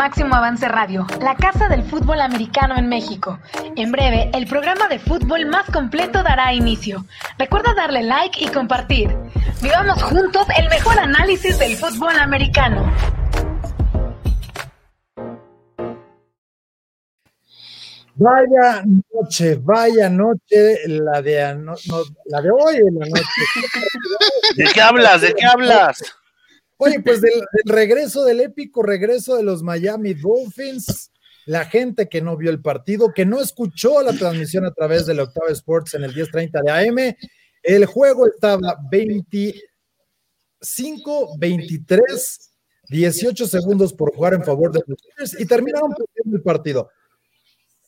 Máximo Avance Radio, la casa del fútbol americano en México. En breve, el programa de fútbol más completo dará inicio. Recuerda darle like y compartir. Vivamos juntos el mejor análisis del fútbol americano. Vaya noche, vaya noche, la de, la de hoy en la noche. ¿De qué hablas? ¿De qué hablas? Oye, pues del, regreso, del épico regreso de los Miami Dolphins, la gente que no vio el partido, que no escuchó la transmisión a través del Octavo Sports en el 10:30 de AM, el juego estaba 25, 23, 18 segundos por jugar en favor de los Dolphins y terminaron perdiendo el partido.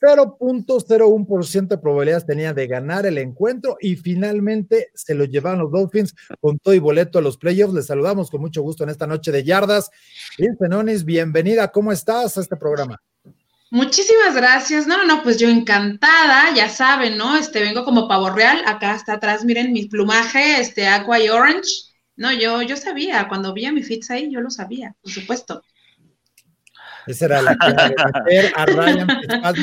0.01% de probabilidades tenía de ganar el encuentro y finalmente se lo llevaron los Dolphins con todo y boleto a los playoffs. Les saludamos con mucho gusto en esta noche de yardas. Bien, Fenonis, bienvenida. ¿Cómo estás a este programa? Muchísimas gracias. No, no, pues yo encantada, ya saben, ¿no? Este vengo como pavo real. Acá está atrás, miren mi plumaje, este aqua y orange. No, yo, yo sabía, cuando vi a mi fits ahí, yo lo sabía, por supuesto. Esa era la clave, meter a Ryan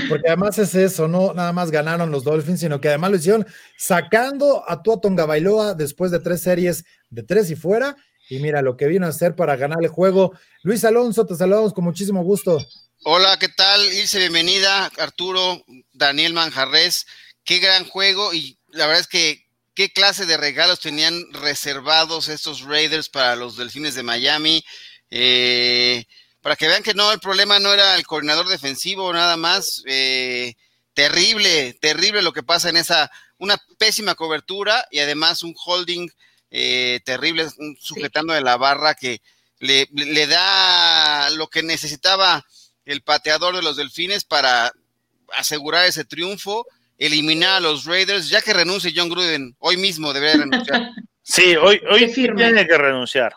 porque además es eso, no nada más ganaron los Dolphins, sino que además lo hicieron sacando a Tua Tonga Bailoa después de tres series de tres y fuera. Y mira lo que vino a hacer para ganar el juego. Luis Alonso, te saludamos con muchísimo gusto. Hola, ¿qué tal? Ilse, bienvenida. Arturo, Daniel Manjarres, qué gran juego y la verdad es que qué clase de regalos tenían reservados estos Raiders para los Delfines de Miami. Eh, para que vean que no, el problema no era el coordinador defensivo, nada más. Eh, terrible, terrible lo que pasa en esa, una pésima cobertura y además un holding eh, terrible, sujetando de la barra que le, le, da lo que necesitaba el pateador de los delfines para asegurar ese triunfo, eliminar a los Raiders, ya que renuncie John Gruden, hoy mismo debería renunciar. Sí, hoy, hoy tiene que renunciar.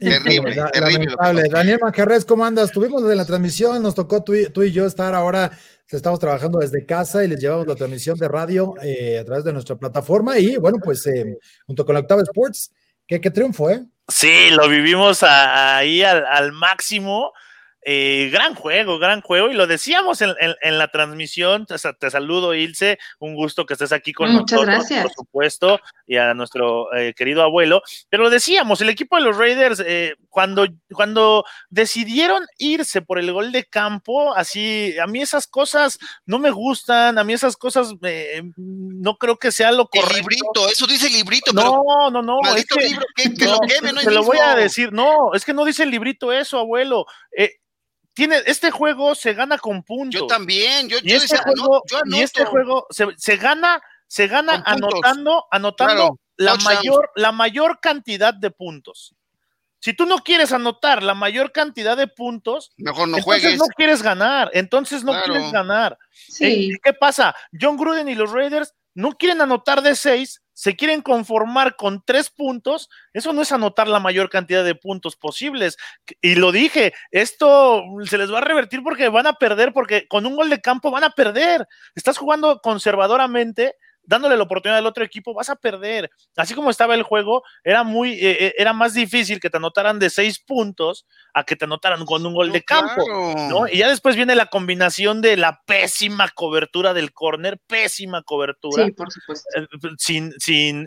Terrible, terrible. Daniel Manjarres, ¿cómo andas? Tuvimos desde la transmisión, nos tocó tú y, yo estar ahora, estamos trabajando desde casa y les llevamos la transmisión de radio eh, a través de nuestra plataforma y bueno, pues eh, junto con la Octava Sports, qué, triunfo, ¿eh? Sí, lo vivimos ahí al, al máximo. Eh, gran juego, gran juego, y lo decíamos en, la transmisión. Te, saludo, Ilse, un gusto que estés aquí con Muchas nosotros, gracias. por supuesto, y a nuestro eh, querido abuelo. Pero lo decíamos, el equipo de los Raiders, eh, cuando, cuando decidieron irse por el gol de campo, así, a mí esas cosas no me gustan, a mí esas cosas no creo que sea lo correcto. El librito, eso dice el librito. No, no, no. Es que, libro, que, lo queme, no Te lo voy a decir, no, es que no dice el librito eso, abuelo. Eh, este juego se gana con puntos. Yo también, yo, y este juego, y este juego se, gana, se gana anotando, anotando la mayor, la mayor cantidad de puntos. Si tú no quieres anotar la mayor cantidad de puntos, mejor no entonces no quieres ganar, entonces no quieres ganar. Sí. ¿Qué pasa? John Gruden y los Raiders no quieren anotar de seis, se quieren conformar con tres puntos, eso no es anotar la mayor cantidad de puntos posibles. Y lo dije, esto se les va a revertir porque van a perder, porque con un gol de campo van a perder. Estás jugando conservadoramente dándole la oportunidad al otro equipo, vas a perder. Así como estaba el juego, era muy, eh, eh, era más difícil que te anotaran de seis puntos a que te anotaran con un gol de campo, ¿no? Y ya después viene la combinación de la pésima cobertura del córner, pésima cobertura. Sí, por supuesto. Eh, sin, sin,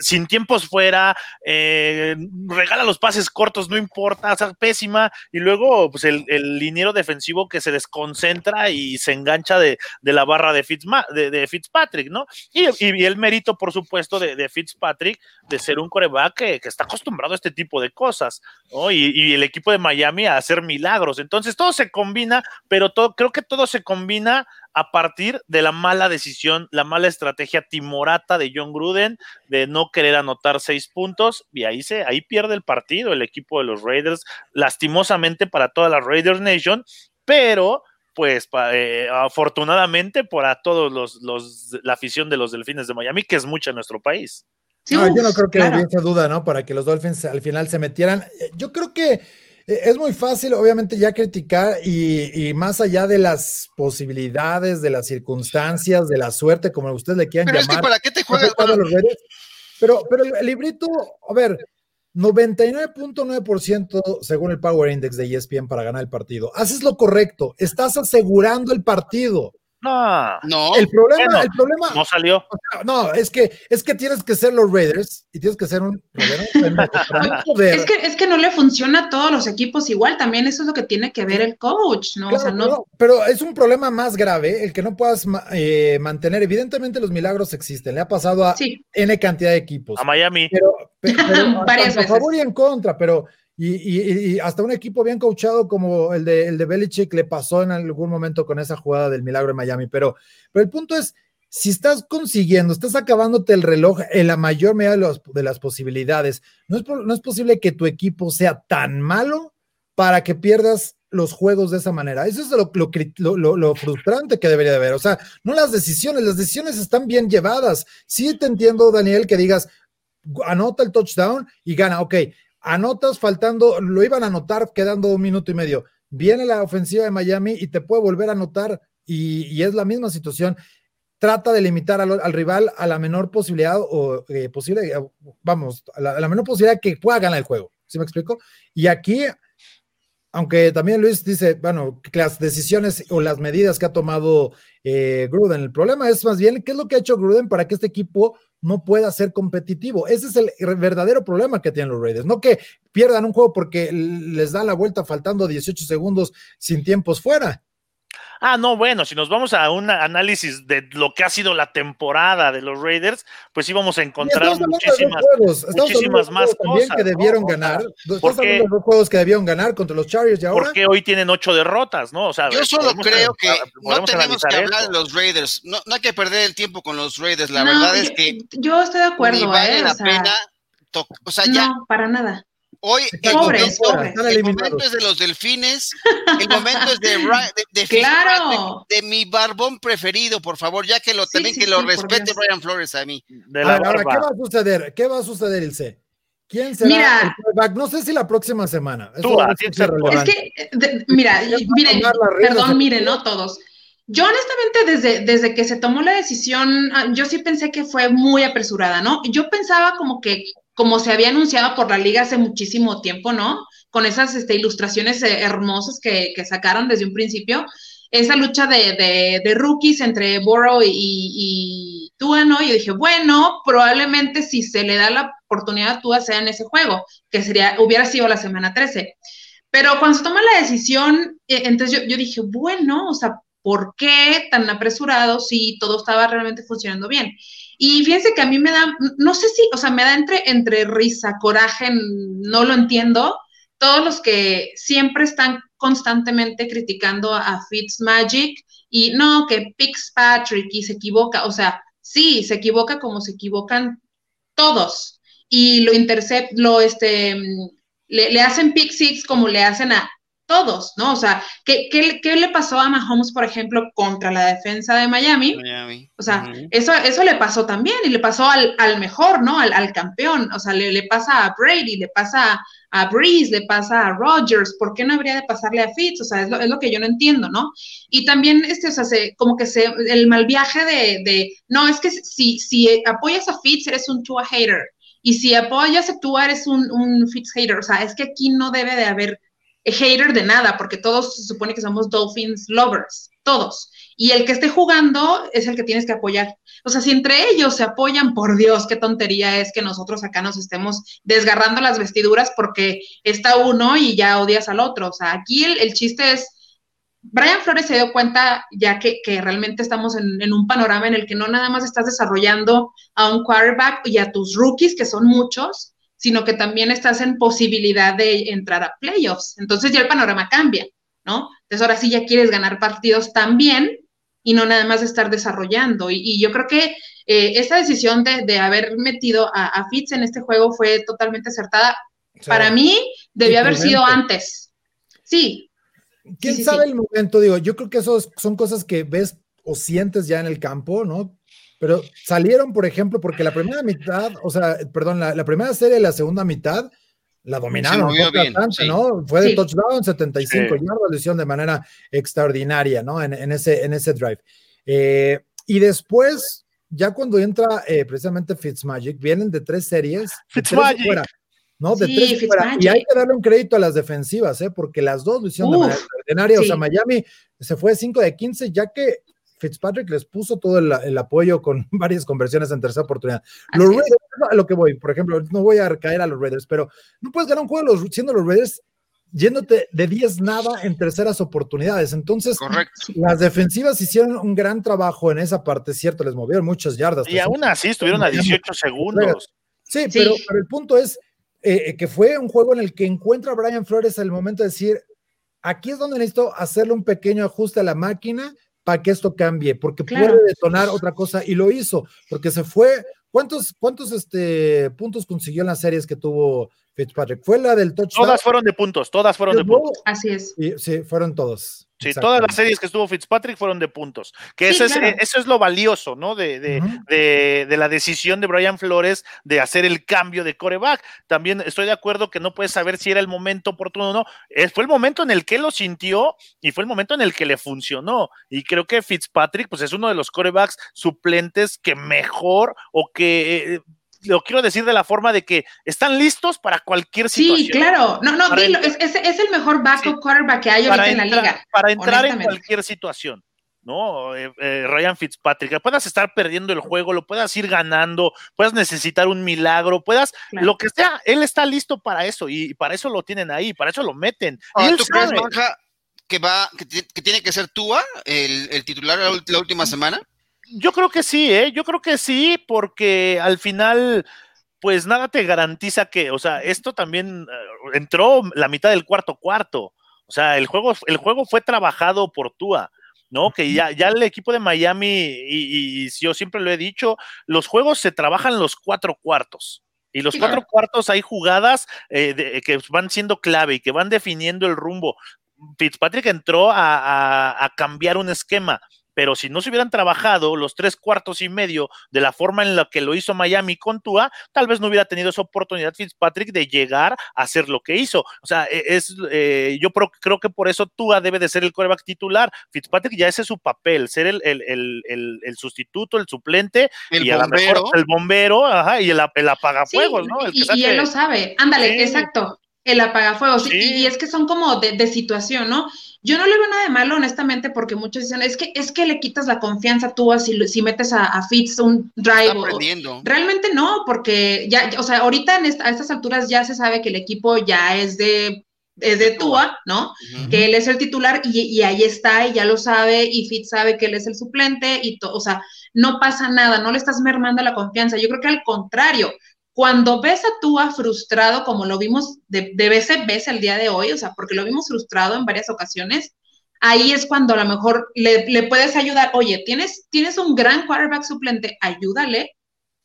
sin tiempos fuera, regala los pases cortos, no importa, o sea, pésima. Y luego, pues el, el liniero defensivo que se desconcentra y se engancha de, la barra de, Fitzma, de, de Fitzpatrick, ¿no? Y, el mérito, por supuesto, de, Fitzpatrick de ser un coreback que, está acostumbrado a este tipo de cosas, ¿no? Y, el equipo de Miami a hacer milagros. Entonces, todo se combina, pero todo, creo que todo se combina a partir de la mala decisión, la mala estrategia timorata de John Gruden de no querer anotar seis puntos y ahí se ahí pierde el partido el equipo de los Raiders lastimosamente para toda la Raiders Nation, pero pues eh, afortunadamente para todos los, la afición de los Delfines de Miami, que es mucha en nuestro país. No, yo no creo que hubiese duda, ¿no? Para que los Dolphins al final se metieran. Eh, yo creo que eh, es muy fácil, obviamente, ya criticar y, más allá de las posibilidades, de las circunstancias, de la suerte, como ustedes le quieran pero llamar. Es que ¿Para qué te juegas? pero, pero el librito, a ver, 99.9% según el Power Index de ESPN para ganar el partido. Haces lo correcto, estás asegurando el partido. No, No, El problema, Bueno, el problema, no salió. no, es que es que tienes que ser los Raiders y tienes que ser un Es que, es que no le funciona a todos los equipos igual, también eso es lo que tiene que ver el coach, ¿no? o sea, no, no, pero es un problema más grave el que no puedas eh, mantener. Evidentemente los milagros existen, le ha pasado a sí, N cantidad de equipos. A Miami. pero, pe- pero Varias a veces. favor y en contra, pero y, hasta un equipo bien coachado como el de, el de Belichick le pasó en algún momento con esa jugada del milagro en Miami, pero, pero el punto es, si estás consiguiendo, estás acabándote el reloj en la mayor medida de, los- de las posibilidades, no es, no es posible que tu equipo sea tan malo para que pierdas los juegos de esa manera. Eso es lo- lo- lo frustrante que debería de haber. O sea, no las decisiones, las decisiones están bien llevadas. Sí te entiendo, Daniel, que digas, anota el touchdown y gana. Ok, anotas faltando, lo iban a anotar quedando un minuto y medio. Viene la ofensiva de Miami y te puede volver a anotar y, es la misma situación. Trata de limitar al, al rival a la menor posibilidad o eh, posible, eh, vamos, a la, a la menor posibilidad que pueda ganar el juego. ¿Sí me explico? Y aquí, aunque también Luis dice, bueno, que las decisiones o las medidas que ha tomado eh, Gruden, el problema es más bien qué es lo que ha hecho Gruden para que este equipo no pueda ser competitivo. Ese es el verdadero problema que tienen los Raiders. No que pierdan un juego porque les dan la vuelta faltando 18 segundos sin tiempos fuera. Ah, no, bueno, si nos vamos a un análisis de lo que ha sido la temporada de los Raiders, pues íbamos a encontrar muchísimas, muchísimas más cosas. que debieron ¿no? ganar. ¿por Estamos qué? hablando de dos juegos que debieron ganar contra los Chargers y ahora. ¿Por qué hoy tienen ocho derrotas, no? O sea, yo solo creo que no tenemos que hablar de los Raiders. No, no hay que perder el tiempo con los Raiders. La no, verdad es que yo estoy de acuerdo, ni vale ¿eh? la O sea, pena. O sea, ya no, para nada. Hoy el Pobres, momento, pobres. El momento es de los delfines, el momento es de, de, de Claro. de mi barbón preferido, por favor, ya que lo Sí, también sí, que lo sí, por respete. Brian Flores a mí. De A la ver, ahora. ¿qué va a suceder? ¿Qué va a suceder, Ilse? ¿Quién será Mira. el? No sé si la próxima semana. Eso Tú, es. Es que, de- mira, miren, perdón, miren, no todos. Yo honestamente desde, desde que se tomó la decisión, ah, yo sí pensé que fue muy apresurada, ¿no? Yo pensaba como que, como se había anunciado por la liga hace muchísimo tiempo, ¿no? Con esas este, ilustraciones eh, hermosas que, sacaron desde un principio, esa lucha de, de, rookies entre Burrow y, y Tua, ¿no? Yo dije, bueno, probablemente si se le da la oportunidad a Tua sea en ese juego, que sería, hubiera sido la semana 13. Pero cuando se toma la decisión, eh, entonces yo, yo dije, bueno, o sea, ¿por qué tan apresurado si todo estaba realmente funcionando bien? Y fíjense que a mí me da, no sé si, o sea, me da entre, entre risa, coraje, no lo entiendo, todos los que siempre están constantemente criticando a Fitzmagic y no, que Fitzpatrick y se equivoca, o sea, sí, se equivoca como se equivocan todos y lo intercept, lo este, le, le hacen pick six como le hacen a todos, ¿no? O sea, ¿qué, qué, qué le pasó a Mahomes, por ejemplo, contra la defensa de Miami? Miami. O sea, eso, eso le pasó también y le pasó al, al mejor, ¿no? Al, al campeón. O sea, le, le pasa a Brady, le pasa a, a Breeze, le pasa a Rodgers. ¿Por qué no habría de pasarle a Fitz? O sea, es lo, es lo que yo no entiendo, ¿no? Y también, este, o sea, se, como que se, el mal viaje de, de, no, es que si, si apoyas a Fitz, eres un Tua hater. Y si apoyas a Tua, eres un, un Fitz hater. O sea, es que aquí no debe de haber hater de nada, porque todos se supone que somos Dolphins lovers, todos. Y el que esté jugando es el que tienes que apoyar. O sea, si entre ellos se apoyan, por Dios, qué tontería es que nosotros acá nos estemos desgarrando las vestiduras porque está uno y ya odias al otro. O sea, aquí el, el chiste es, Brian Flores se dio cuenta ya que, que realmente estamos en, en, un panorama en el que no nada más estás desarrollando a un quarterback y a tus rookies, que son muchos, sino que también estás en posibilidad de entrar a playoffs. Entonces ya el panorama cambia, ¿no? Entonces ahora sí ya quieres ganar partidos también y no nada más estar desarrollando. Y, y yo creo que eh, esta decisión de, de haber metido a, a, Fitz en este juego fue totalmente acertada. O sea, Para mí debió haber sido antes. Sí. ¿Quién sí, sabe sí. el momento? Digo, yo creo que eso son cosas que ves o sientes ya en el campo, ¿no? Pero salieron, por ejemplo, porque la primera mitad, o sea, perdón, la, la primera serie y la segunda mitad la dominaron bien, bastante, sí. ¿no? Fue de Sí. touchdown, 75 Sí. yardas, lo hicieron de manera extraordinaria, ¿no? En, en ese, en ese drive. Eh, y después, ya cuando entra eh, precisamente Fitzmagic, vienen de tres series. de tres Fitzmagic. fuera. ¿no? De tres Y hay que darle un crédito a las defensivas, ¿eh? Porque las dos lo hicieron de manera extraordinaria. O sea, Miami se fue 5 de 15, ya que Fitzpatrick les puso todo el, apoyo con varias conversiones en tercera oportunidad. los Raiders, a lo que voy, por ejemplo, no voy a caer a los Raiders, pero no puedes ganar un juego siendo los Raiders yéndote de 10 nada en terceras oportunidades. Entonces, las defensivas hicieron un gran trabajo en esa parte, cierto, les movieron muchas yardas. Y aún así estuvieron a 18 segundos. Sí, Pero, el punto es eh, que fue un juego en el que encuentra a Brian Flores al momento de decir, aquí es donde necesito hacerle un pequeño ajuste a la máquina para que esto cambie, porque puede detonar otra cosa y lo hizo, porque se fue. ¿Cuántos, cuántos este, puntos consiguió en las series que tuvo Fitzpatrick? ¿Fue la del touchdown? Todas fueron de puntos, todas fueron de puntos. Así es. sí, fueron todos. Sí, todas las series que estuvo Fitzpatrick fueron de puntos. Que eso, es, eso es lo valioso, ¿no? De, de, de, la decisión de Brian Flores de hacer el cambio de coreback. También estoy de acuerdo que no puedes saber si era el momento oportuno o no. Eh, fue el momento en el que lo sintió y fue el momento en el que le funcionó. Y creo que Fitzpatrick, pues es uno de los corebacks suplentes que mejor o que eh, lo quiero decir de la forma de que están listos para cualquier situación. Sí, claro. No, no, dilo, es, es, el mejor backup quarterback que hay ahorita en la liga. Para entrar en cualquier situación. ¿no? Eh, eh, Ryan Fitzpatrick, puedas estar perdiendo el juego, lo puedas ir ganando, puedas necesitar un milagro, puedas, lo que sea, él está listo para eso y, para eso lo tienen ahí, para eso lo meten. ¿Tú crees, que va, que, tiene que ser Tua el, el titular la última semana? Yo creo que sí, ¿eh? Yo creo que sí, porque al final, pues nada te garantiza que, o sea, esto también eh, entró la mitad del cuarto cuarto. O sea, el juego, el juego fue trabajado por Tua. ¿no? Que ya, ya el equipo de Miami, y, yo siempre lo he dicho, los juegos se trabajan los cuatro cuartos. Y los cuatro cuartos hay jugadas eh, que van siendo clave y que van definiendo el rumbo. Fitzpatrick entró a cambiar un esquema pero si no se hubieran trabajado los tres cuartos y medio de la forma en la que lo hizo Miami con Tua, tal vez no hubiera tenido esa oportunidad Fitzpatrick de llegar a hacer lo que hizo. O sea, e, es, eh, yo creo, que por eso Tua debe de ser el coreback titular. Fitzpatrick ya ese es su papel, ser el, el, sustituto, el suplente, el y bombero. el bombero, ajá, y el, apagafuegos, ¿no? y, él lo sabe. Ándale, exacto. El apagafuegos. Y, es que son como de, de situación, ¿no? Yo no le veo nada de malo, honestamente, porque muchos dicen, es que, es que le quitas la confianza tú si, si metes a, a Fitz un drive. realmente no, porque ya, o sea, ahorita en a estas alturas ya se sabe que el equipo ya es de es de Tua, ¿no? Que él es el titular y, y, ahí está, y ya lo sabe, y Fitz sabe que él es el suplente, y todo, o sea, no pasa nada, no le estás mermando la confianza. Yo creo que al contrario, cuando ves a Tua frustrado, como lo vimos de, de vez en vez el día de hoy, o sea, porque lo vimos frustrado en varias ocasiones, ahí es cuando a lo mejor le, puedes ayudar. Oye, tienes, tienes un gran quarterback suplente, ayúdale,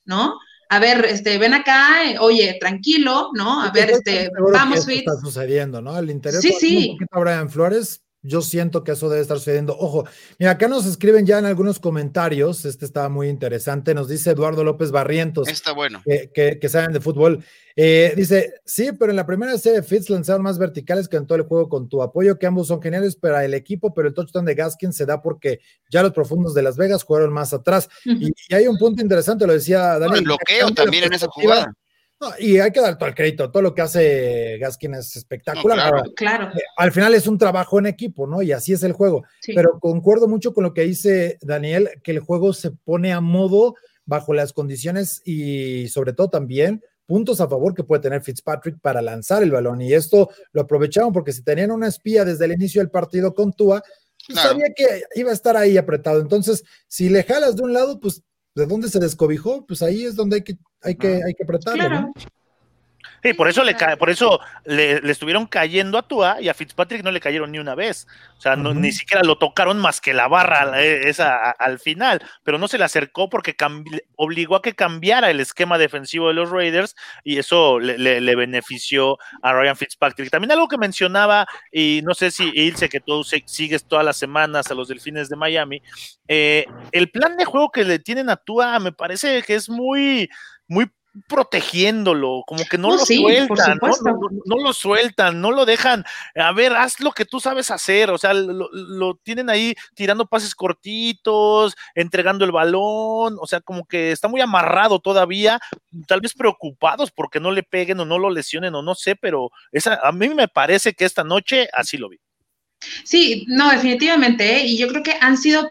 ¿no? A ver, este, ven acá, eh, oye, tranquilo, ¿no? A ver, este, vamos, ¿Qué está sucediendo, ¿no? El interés sí, sí. un poquito a Brian Flores, yo siento que eso debe estar sucediendo. Ojo, mira, acá nos escriben ya en algunos comentarios, este está muy interesante, nos dice Eduardo López Barrientos. Está bueno. Que, que, saben de fútbol. Eh, dice, sí, pero en la primera serie Fitz lanzaron más verticales que en todo el juego con tu apoyo, que ambos son geniales para el equipo, pero el touchdown de Gaskin se da porque ya los profundos de Las Vegas jugaron más atrás. y, hay un punto interesante, lo decía Daniel. el bloqueo también en esa jugada y hay que dar todo el crédito, todo lo que hace Gaskin es espectacular. claro, eh, Al final es un trabajo en equipo, ¿no? Y así es el juego. Pero concuerdo mucho con lo que dice Daniel, que el juego se pone a modo bajo las condiciones y sobre todo también puntos a favor que puede tener Fitzpatrick para lanzar el balón. Y esto lo aprovecharon porque si tenían una espía desde el inicio del partido con Tua, pues sabía que iba a estar ahí apretado. Entonces, si le jalas de un lado, pues de dónde se descobijó, pues ahí es donde hay que, hay que, hay que apretarlo, ¿no? Sí, por eso le por eso le, estuvieron cayendo a Tua y a Fitzpatrick no le cayeron ni una vez. O sea, ni siquiera lo tocaron más que la barra eh, esa al final, pero no se le acercó porque obligó a que cambiara el esquema defensivo de los Raiders y eso le, benefició a Ryan Fitzpatrick. También algo que mencionaba, y no sé si Ilse, que tú sigues todas las semanas a los Delfines de Miami, eh, el plan de juego que le tienen a Tua me parece que es muy, muy protegiéndolo, como que no Oh, lo sí, sueltan, ¿no? supuesto. No, no- no lo sueltan, no lo dejan. A ver, haz lo que tú sabes hacer, o sea, lo, lo tienen ahí tirando pases cortitos, entregando el balón, o sea, como que está muy amarrado todavía, tal vez preocupados porque no le peguen o no lo lesionen o no sé, pero esa, a mí me parece que esta noche así lo vi. Sí, no, definitivamente, ¿eh? y yo creo que han sido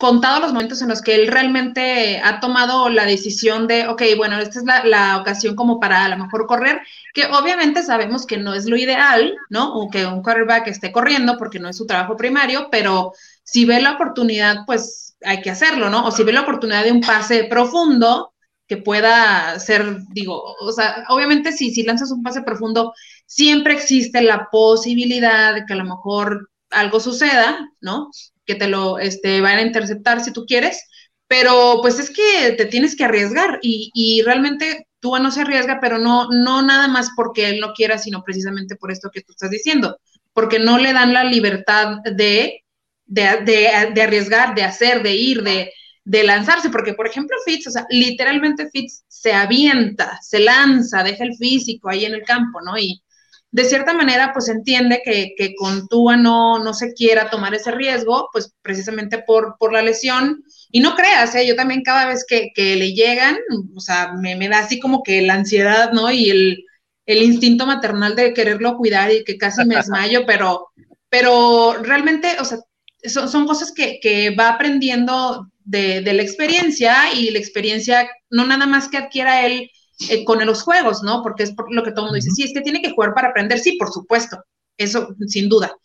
contados los momentos en los que él realmente ha tomado la decisión de, ok, bueno, esta es la, ocasión como para a lo mejor correr, que obviamente sabemos que no es lo ideal, ¿no? O que un quarterback esté corriendo porque no es su trabajo primario, pero si ve la oportunidad, pues hay que hacerlo, ¿no? O si ve la oportunidad de un pase profundo que pueda ser, digo, o sea, obviamente si, si lanzas un pase profundo, siempre existe la posibilidad de que a lo mejor algo suceda, ¿no? Que te lo este, van a interceptar si tú quieres, pero pues es que te tienes que arriesgar y, y realmente tú no se arriesga, pero no, no nada más porque él no quiera, sino precisamente por esto que tú estás diciendo, porque no le dan la libertad de, de, de, arriesgar, de hacer, de ir, de, de lanzarse, porque por ejemplo Fitz, o sea, literalmente Fitz se avienta, se lanza, deja el físico ahí en el campo, ¿no? Y de cierta manera, pues entiende que, que con Tua no, no se quiera tomar ese riesgo, pues precisamente por, por la lesión. Y no creas, ¿eh? yo también cada vez que, que le llegan, o sea, me, me, da así como que la ansiedad, ¿no? Y el, el instinto maternal de quererlo cuidar y que casi me desmayo, pero, pero realmente, o sea, son, son cosas que, que va aprendiendo de, de, la experiencia y la experiencia no nada más que adquiera él eh, con los juegos, ¿no? Porque es por lo que todo el mundo dice, sí, es que tiene que jugar para aprender, sí, por supuesto, eso sin duda.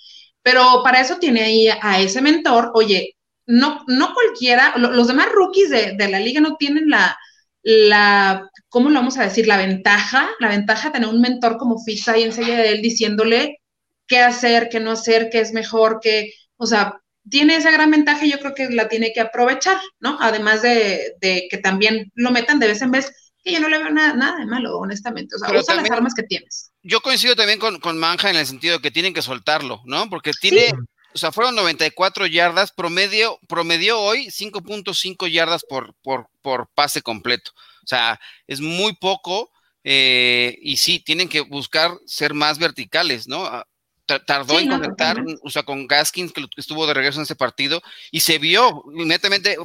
Pero para eso tiene ahí a ese mentor, oye, no, no cualquiera, lo, los demás rookies de, de, la liga no tienen la, la, ¿cómo lo vamos a decir? La ventaja, la ventaja de tener un mentor como Fitz ahí enseguida de él diciéndole qué hacer, qué no hacer, qué es mejor, qué, o sea, tiene esa gran ventaja y yo creo que la tiene que aprovechar, ¿no? Además de, de que también lo metan de vez en vez, que yo no le veo nada, nada de malo, honestamente. O sea, Pero usa también, las armas que tienes. Yo coincido también con, con, Manja en el sentido de que tienen que soltarlo, ¿no? Porque tiene, sí. o sea, fueron 94 yardas, promedio, promedio hoy 5.5 yardas por, por, por pase completo. O sea, es muy poco eh, y sí, tienen que buscar ser más verticales, ¿no? tardó sí, en conectar, no, o sea, con Gaskins, que estuvo de regreso en ese partido, y se vio inmediatamente,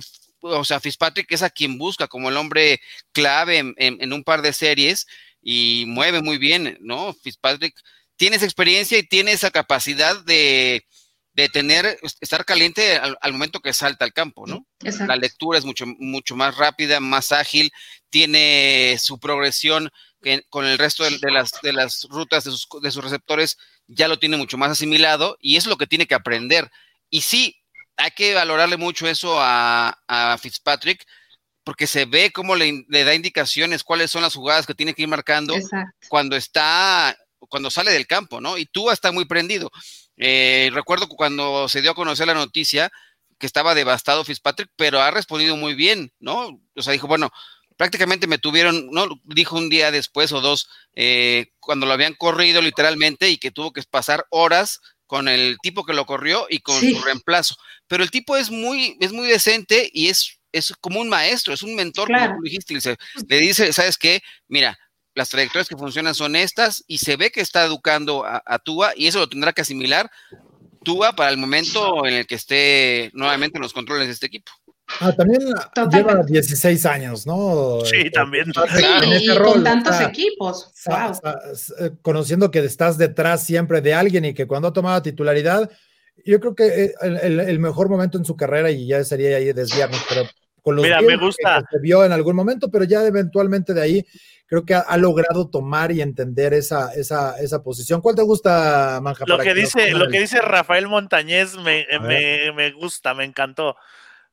o sea, Fitzpatrick es a quien busca como el hombre clave en, en, en, un par de series y mueve muy bien, ¿no? Fitzpatrick tiene esa experiencia y tiene esa capacidad de, de tener, estar caliente al, al, momento que salta al campo, ¿no? Exacto. La lectura es mucho, mucho más rápida, más ágil, tiene su progresión que, con el resto de, de, las, de las rutas de sus, de sus receptores ya lo tiene mucho más asimilado y es lo que tiene que aprender. Y sí, hay que valorarle mucho eso a, a Fitzpatrick, porque se ve cómo le, le, da indicaciones, cuáles son las jugadas que tiene que ir marcando Exacto. cuando está, cuando sale del campo, ¿no? Y tú está muy prendido. Eh, recuerdo cuando se dio a conocer la noticia que estaba devastado Fitzpatrick, pero ha respondido muy bien, ¿no? O sea, dijo, bueno, prácticamente me tuvieron, no, dijo un día después o dos, eh, cuando lo habían corrido literalmente y que tuvo que pasar horas con el tipo que lo corrió y con sí. su reemplazo. Pero el tipo es muy, es muy decente y es, es como un maestro, es un mentor, claro. como tú dijiste, le, le dice, ¿sabes qué? Mira, las trayectorias que funcionan son estas y se ve que está educando a, a Tua y eso lo tendrá que asimilar Tua para el momento en el que esté nuevamente en los controles de este equipo. Ah, también Totalmente. lleva 16 años, ¿no? Sí, eh, también. Sí, en este y rol, con tantos está, equipos. Está, wow. está, conociendo que estás detrás siempre de alguien y que cuando ha tomado titularidad, yo creo que eh, el, el, el mejor momento en su carrera, y ya sería ahí desviarnos, pero con los Mira, me gusta. Que se vio en algún momento, pero ya eventualmente de ahí creo que ha, ha, logrado tomar y entender esa, esa, esa posición. ¿Cuál te gusta, Manja? Lo, que, dice, lo que dice Rafael Montañez me, me, me gusta, me encantó.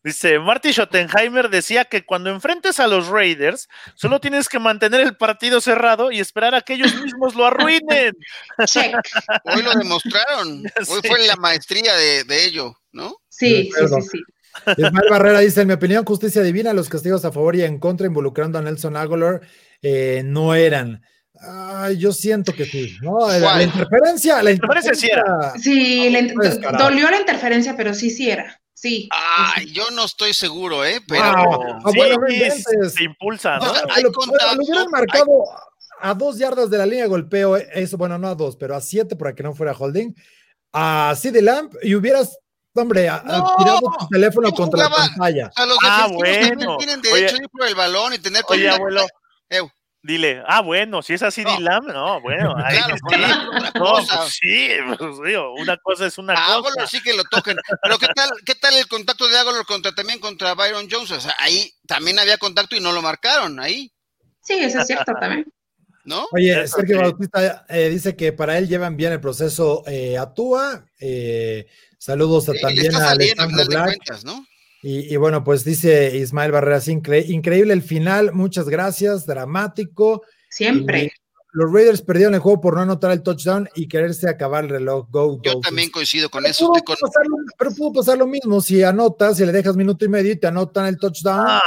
Dice, Marty Schottenheimer decía que cuando enfrentes a los Raiders, solo tienes que mantener el partido cerrado y esperar a que ellos mismos lo arruinen. Check. Hoy lo demostraron. Hoy sí. fue la maestría de, de ello, ¿no? Sí, sí, sí, sí. Ismael Barrera dice, en mi opinión, justicia divina, los castigos a favor y en contra involucrando a Nelson Aguilar eh, no eran. Ay, yo siento que sí, ¿no? La, la, interferencia, la interferencia sí era. Sí, le, dolió la interferencia, pero sí, sí era. Sí. Ay, yo no estoy seguro, ¿eh? Pero Ah, ah, bueno, sí, inventes. se impulsa, ¿no? O sea, Ah, hay lo, contacto, lo hubieran hay- marcado a dos yardas de la línea de golpeo, eh, eso, bueno, no a dos, pero a siete para que no fuera holding, a CD Lamp y hubieras, hombre, a- a- No, tirado tu teléfono contra la pantalla. O sea, los Ah, bueno. tienen derecho Oye. a ir por el balón y tener Oye, abuelo, Eu, dile, ah, bueno, si es así No. Dilam, no, bueno, ahí Claro, sí. otra No, cosa. pues sí, pues, digo, una cosa es una A cosa. Agolor sí que lo toquen. Pero ¿qué tal, qué tal el contacto de Agolor contra también contra Byron Jones? O sea, ahí también había contacto y no lo marcaron ahí, Sí, eso es cierto también. ¿no? Oye, Eso Sergio sí. Bautista eh, dice que para él llevan bien el proceso eh, Atúa. eh, saludos a- Sí, también a Alejandro Black. cuentas, ¿no? Y, y bueno, pues dice Ismael Barreras, incre- increíble el final, muchas gracias, dramático. Siempre. Y los Raiders perdieron el juego por no anotar el touchdown y quererse acabar el reloj. Go, Yo también coincido con Pero eso. pudo estoy con- pasar lo- pero pudo pasar lo mismo si anotas, si le dejas minuto y medio y te anotan el touchdown Ah,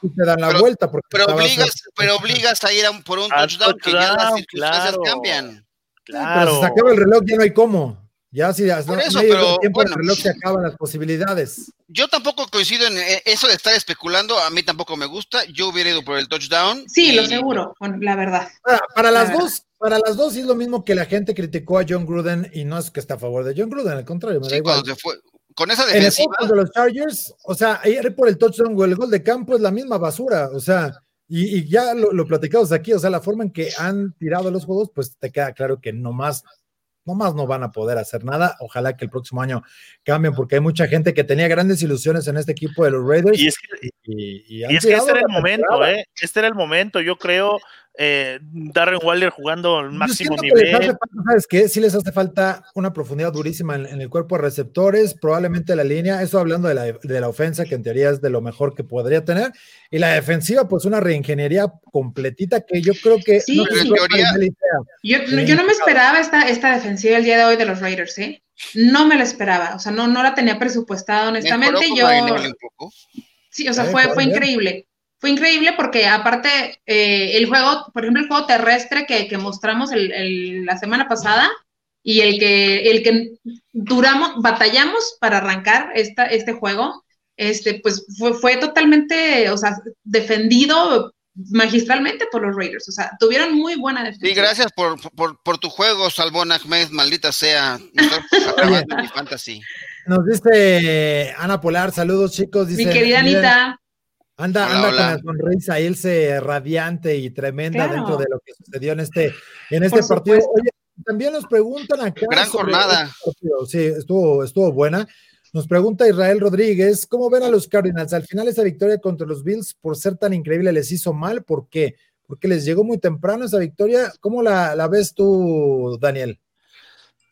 y te dan la Pero- vuelta. Porque Pero obligas, pero obligas a ir a un- por un touchdown que ya las circunstancias claro. cambian. Sí, claro. Pero si se acaba el reloj ya no hay cómo. Ya si a Por no- eso, pero, tiempo bueno. el reloj se acaban las posibilidades. Yo tampoco coincido en eh, eso de estar especulando, a mí tampoco me gusta. Yo hubiera ido por el touchdown. Sí, lo seguro, bueno, la verdad. Para, para las dos, para las dos es lo mismo que la gente criticó a John Gruden y no es que está a favor de John Gruden, al contrario, me da Sí, igual. cuando se fue. Con esa En el defensiva, de los Chargers, o sea, ir por el touchdown o el gol de campo es la misma basura, o sea, y, y ya lo, lo platicamos aquí, o sea, la forma en que han tirado los juegos, pues te queda claro que nomás, nomás no van a poder hacer nada. Ojalá que el próximo año cambien, porque hay mucha gente que tenía grandes ilusiones en este equipo de los Raiders. Y es que, y- y han y es que este era el momento. ¿eh? Este era el momento, yo creo. Eh, Darren Waller jugando al máximo siento que nivel. falta, ¿sabes qué? Sí les hace falta una profundidad durísima en, en el cuerpo de receptores, probablemente la línea, eso hablando de la, de la ofensa, que en teoría es de lo mejor que podría tener, y la defensiva, pues una reingeniería completita que yo creo que Sí. no. Yo, Sí, yo no me esperaba esta, esta defensiva el día de hoy de los Raiders, ¿eh? No me la esperaba, o sea, no, no la tenía presupuestada, honestamente. Yo, sí, o sea, Eh, fue, fue bien. increíble. Fue increíble porque aparte eh, el juego, por ejemplo, el juego terrestre que, que mostramos el- el- la semana pasada y el que, el que duramos, batallamos para arrancar esta, este juego, este, pues fue, fue totalmente, o sea, defendido magistralmente por los Raiders. O sea, tuvieron muy buena defensa. Sí, gracias por, por, por tu juego, Salvón Ahmed, maldita sea. Mi fantasy. Nos dice Ana Polar, saludos chicos, dice Mi querida miren, Anita, Anda, Hola, anda hola. con la sonrisa, Ilse radiante y tremenda Claro. dentro de lo que sucedió en este, en este Por partido. Oye, también nos preguntan acá. Gran jornada. este. Sí, estuvo, estuvo buena. Nos pregunta Israel Rodríguez, ¿cómo ven a los Cardinals? Al final esa victoria contra los Bills, por ser tan increíble, les hizo mal. ¿Por qué? Porque les llegó muy temprano esa victoria. ¿Cómo la, la ves tú, Daniel?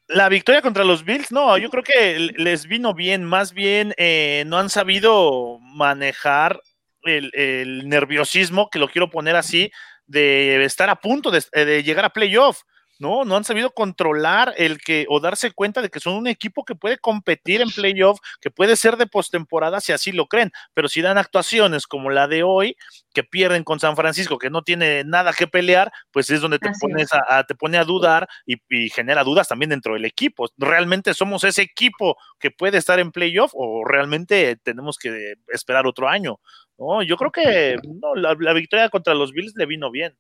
La victoria contra los Bills, no, yo creo que les vino bien, más bien eh, no han sabido manejar el, el, nerviosismo, que lo quiero poner así, de estar a punto de, de llegar a playoff. No, no han sabido controlar el que o darse cuenta de que son un equipo que puede competir en playoff, que puede ser de postemporada si así lo creen, pero si dan actuaciones como la de hoy, que pierden con San Francisco, que no tiene nada que pelear, pues es donde te Así pones es. a, a, te pone a dudar y, y, genera dudas también dentro del equipo. ¿Realmente somos ese equipo que puede estar en playoff o realmente tenemos que esperar otro año? No, yo creo que no, la, la victoria contra los Bills le vino bien.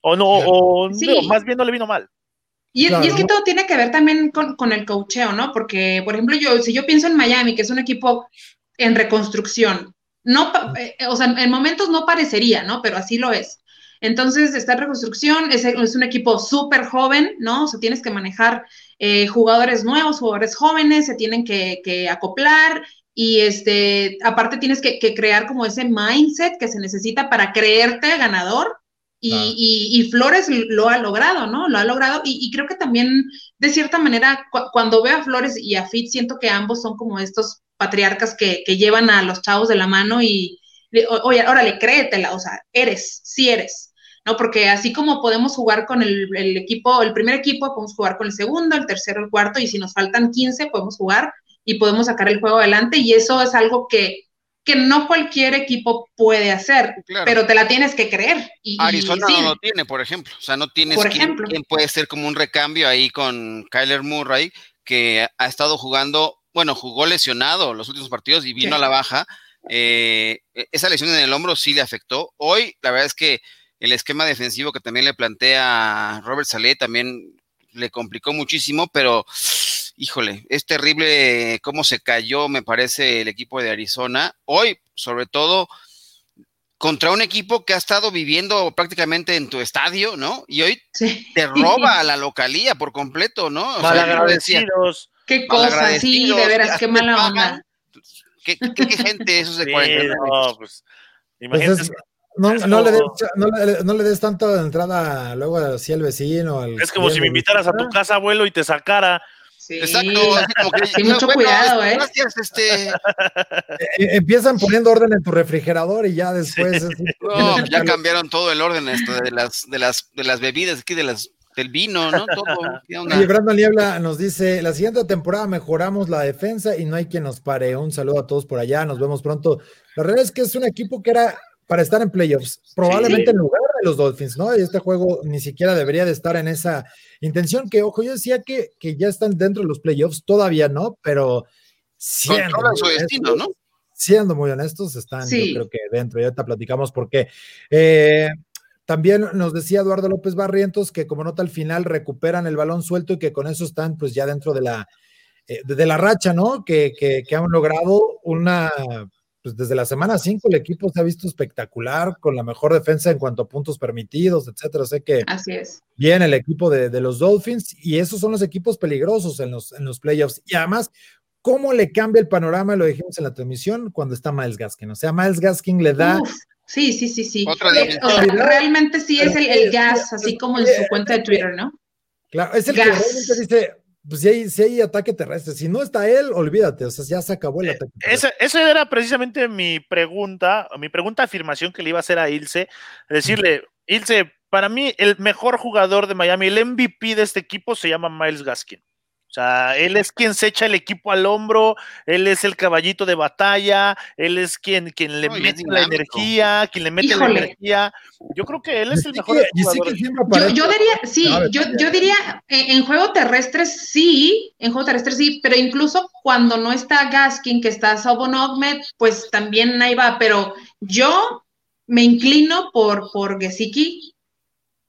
O no, o Sí. no, más bien no le vino mal. Y, Claro. y es que todo tiene que ver también con, con el cocheo, ¿no? Porque, por ejemplo, yo, si yo pienso en Miami, que es un equipo en reconstrucción, no, eh, o sea, en momentos no parecería, ¿no? Pero así lo es. Entonces, está en reconstrucción, es, es un equipo súper joven, ¿no? O sea, tienes que manejar eh, jugadores nuevos, jugadores jóvenes, se tienen que, que acoplar y este, aparte tienes que, que crear como ese mindset que se necesita para creerte ganador y, Claro. y- y Flores lo ha logrado, ¿no? Lo ha logrado y, y creo que también, de cierta manera, cu- cuando veo a Flores y a Fitz, siento que ambos son como estos patriarcas que, que llevan a los chavos de la mano y, oye, órale, créetela, o sea, eres, sí eres, ¿no? Porque así como podemos jugar con el, el equipo, el primer equipo, podemos jugar con el segundo, el tercero, el cuarto, y si nos faltan 15, podemos jugar y podemos sacar el juego adelante, y eso es algo que, que no cualquier equipo puede hacer, Claro. pero te la tienes que creer. Y, y Arizona sí, no lo tiene, por ejemplo. O sea, no tienes Por quien, ejemplo. quien puede ser como un recambio ahí con Kyler Murray, que ha estado jugando bueno, jugó lesionado los últimos partidos y vino a la baja. Eh, e, esa lesión en el hombro sí le afectó. Hoy, la verdad es que el esquema defensivo que también le plantea Robert Saleh también le complicó muchísimo, pero híjole, es terrible cómo se cayó, me parece, el equipo de Arizona. Hoy, sobre todo, contra un equipo que ha estado viviendo prácticamente en tu estadio, ¿no? Y hoy te roba a la localía por completo, ¿no? O agradecidos. Qué cosa, sí, de veras, qué mala onda. ¿Qué, qué, gente esos de 40 no, pues, imagínate. Pues no, no, le des, no, le, no, le des, tanto de entrada luego así al vecino. Al es como si me invitaras a tu casa, abuelo, y te sacara. Sí, Exacto. Como que, sí, mucho cuidado, ¿eh? Gracias, este. Eh, eh, empiezan poniendo orden en tu refrigerador y ya después. no, ya cambiaron todo el orden esto de las, de las, de las bebidas aquí, de las del vino, ¿no? Todo. Y Brandon Niebla nos dice: La siguiente temporada mejoramos la defensa y no hay quien nos pare. Un saludo a todos por allá, nos vemos pronto. La realidad es que es un equipo que era para estar en playoffs, probablemente en lugar de los Dolphins, ¿no? Y este juego ni siquiera debería de estar en esa intención, que ojo, yo decía que, que ya están dentro de los playoffs, todavía no, pero siendo, su destino, ¿no? siendo muy honestos, están yo creo que dentro, y ahorita platicamos por qué. Eh, también nos decía Eduardo López Barrientos que como nota al final recuperan el balón suelto y que con eso están pues ya dentro de la, eh, de la racha, ¿no? Que, que, que han logrado una pues desde la semana 5 el equipo se ha visto espectacular, con la mejor defensa en cuanto a puntos permitidos, etcétera. Sé que Así es. bien el equipo de, los Dolphins y esos son los equipos peligrosos en los, en los playoffs. Y además, ¿cómo le cambia el panorama? Lo dijimos en la transmisión cuando está Miles Gaskin. O sea, Miles Gaskin le da. sí, sí, sí, sí. realmente sí es el, el gas, así como en su cuenta de Twitter, ¿no? Claro, es el que realmente dice, pues si hay, si hay ataque terrestre, si no está él, olvídate, o sea, ya se acabó el eh, ataque terrestre. Esa, era precisamente mi pregunta, mi pregunta afirmación que le iba a hacer a Ilse, decirle, Ilse, para mí el mejor jugador de Miami, el MVP de este equipo se llama Miles Gaskin. O sea, él es quien se echa el equipo al hombro, él es el caballito de batalla, él es quien, quien le mete la energía, quien le mete la energía. Yo creo que él es el mejor. yo, yo, diría, sí, yo, yo diría, en, juego terrestre sí, en juego terrestre sí, pero incluso cuando no está Gaskin, que está Sobon pues también ahí va, pero yo me inclino por, por Gesicki,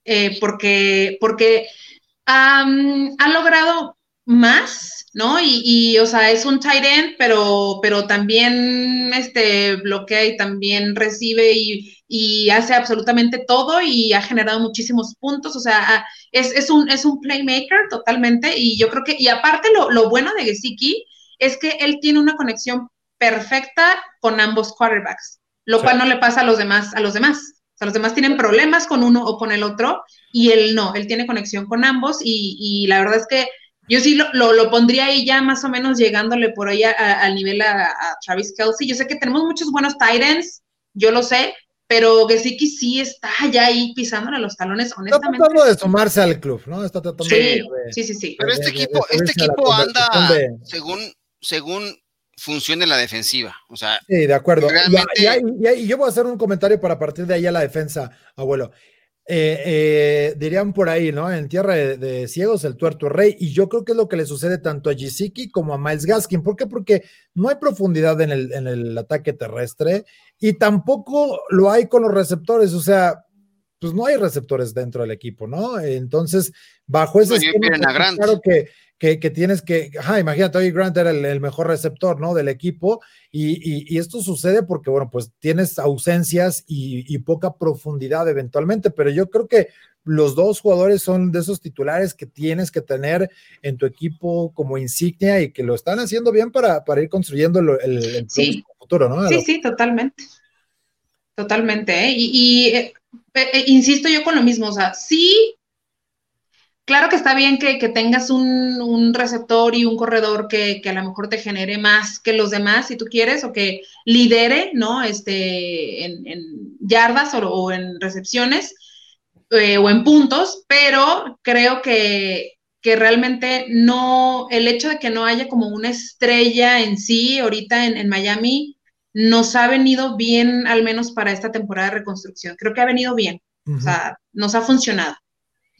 eh, porque, porque ha logrado más, ¿no? Y, y, o sea, es un tight end, pero, pero también este, bloquea y también recibe y, y, hace absolutamente todo y ha generado muchísimos puntos, o sea, es, es, un, es un playmaker totalmente y yo creo que, y aparte lo, lo bueno de Gesicki es que él tiene una conexión perfecta con ambos quarterbacks, lo cual no le pasa a los demás, a los demás. O sea, los demás tienen problemas con uno o con el otro y él no, él tiene conexión con ambos y, y la verdad es que yo sí lo, lo, pondría ahí ya más o menos llegándole por ahí al nivel a, Travis Kelsey. Yo sé que tenemos muchos buenos Titans, yo lo sé, pero Gesicki sí está ya ahí pisándole los talones, honestamente. Está tratando de sumarse al club, ¿no? Está tratando sí, de, sí, sí, sí. Pero este equipo, este equipo anda según, según funcione la defensiva. O sea, sí, de acuerdo. y, yo voy a hacer un comentario para partir de ahí a la defensa, abuelo. Eh, eh, dirían por ahí, ¿no? En tierra de, ciegos, el tuerto rey. Y yo creo que es lo que le sucede tanto a Jisiki como a Miles Gaskin. ¿Por qué? Porque no hay profundidad en el, en el ataque terrestre y tampoco lo hay con los receptores. O sea, pues no hay receptores dentro del equipo, ¿no? Entonces, bajo ese esquema, claro que que, tienes que, ajá, imagínate, hoy Grant era el, mejor receptor, ¿no? Del equipo, y, esto sucede porque, bueno, pues tienes ausencias y, poca profundidad eventualmente, pero yo creo que los dos jugadores son de esos titulares que tienes que tener en tu equipo como insignia y que lo están haciendo bien para, para ir construyendo el, futuro, ¿no? Sí, sí, totalmente. Totalmente, ¿eh? Y, eh, eh, insisto yo con lo mismo, o sea, sí Claro que está bien que, tengas un, receptor y un corredor que, a lo mejor te genere más que los demás, si tú quieres, o que lidere, ¿no? Este, en, yardas o, en recepciones eh, o en puntos, pero creo que, realmente no, el hecho de que no haya como una estrella en sí ahorita en, Miami, nos ha venido bien, al menos para esta temporada de reconstrucción. Creo que ha venido bien, o sea, nos ha funcionado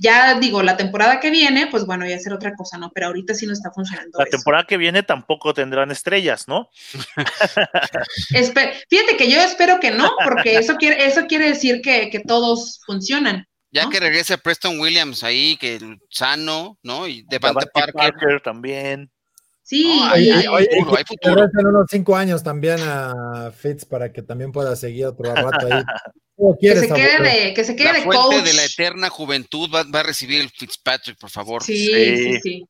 Ya digo, la temporada que viene, pues bueno, ya será otra cosa, ¿no? Pero ahorita sí no está funcionando. La temporada que viene tampoco tendrán estrellas, ¿no? fíjate que yo espero que no, porque eso quiere, eso quiere decir que, que todos funcionan. Ya que regrese Preston Williams ahí, que sano, ¿no? Y Devante Parker. Parker también. Sí, hay, futuro, hay futuro. unos cinco años también a Fitz para que también pueda seguir otro rato ahí. Que se, quede de, que se quede la de fuente de la eterna juventud va, va, a recibir el Fitzpatrick, por favor. Sí, sí, sí,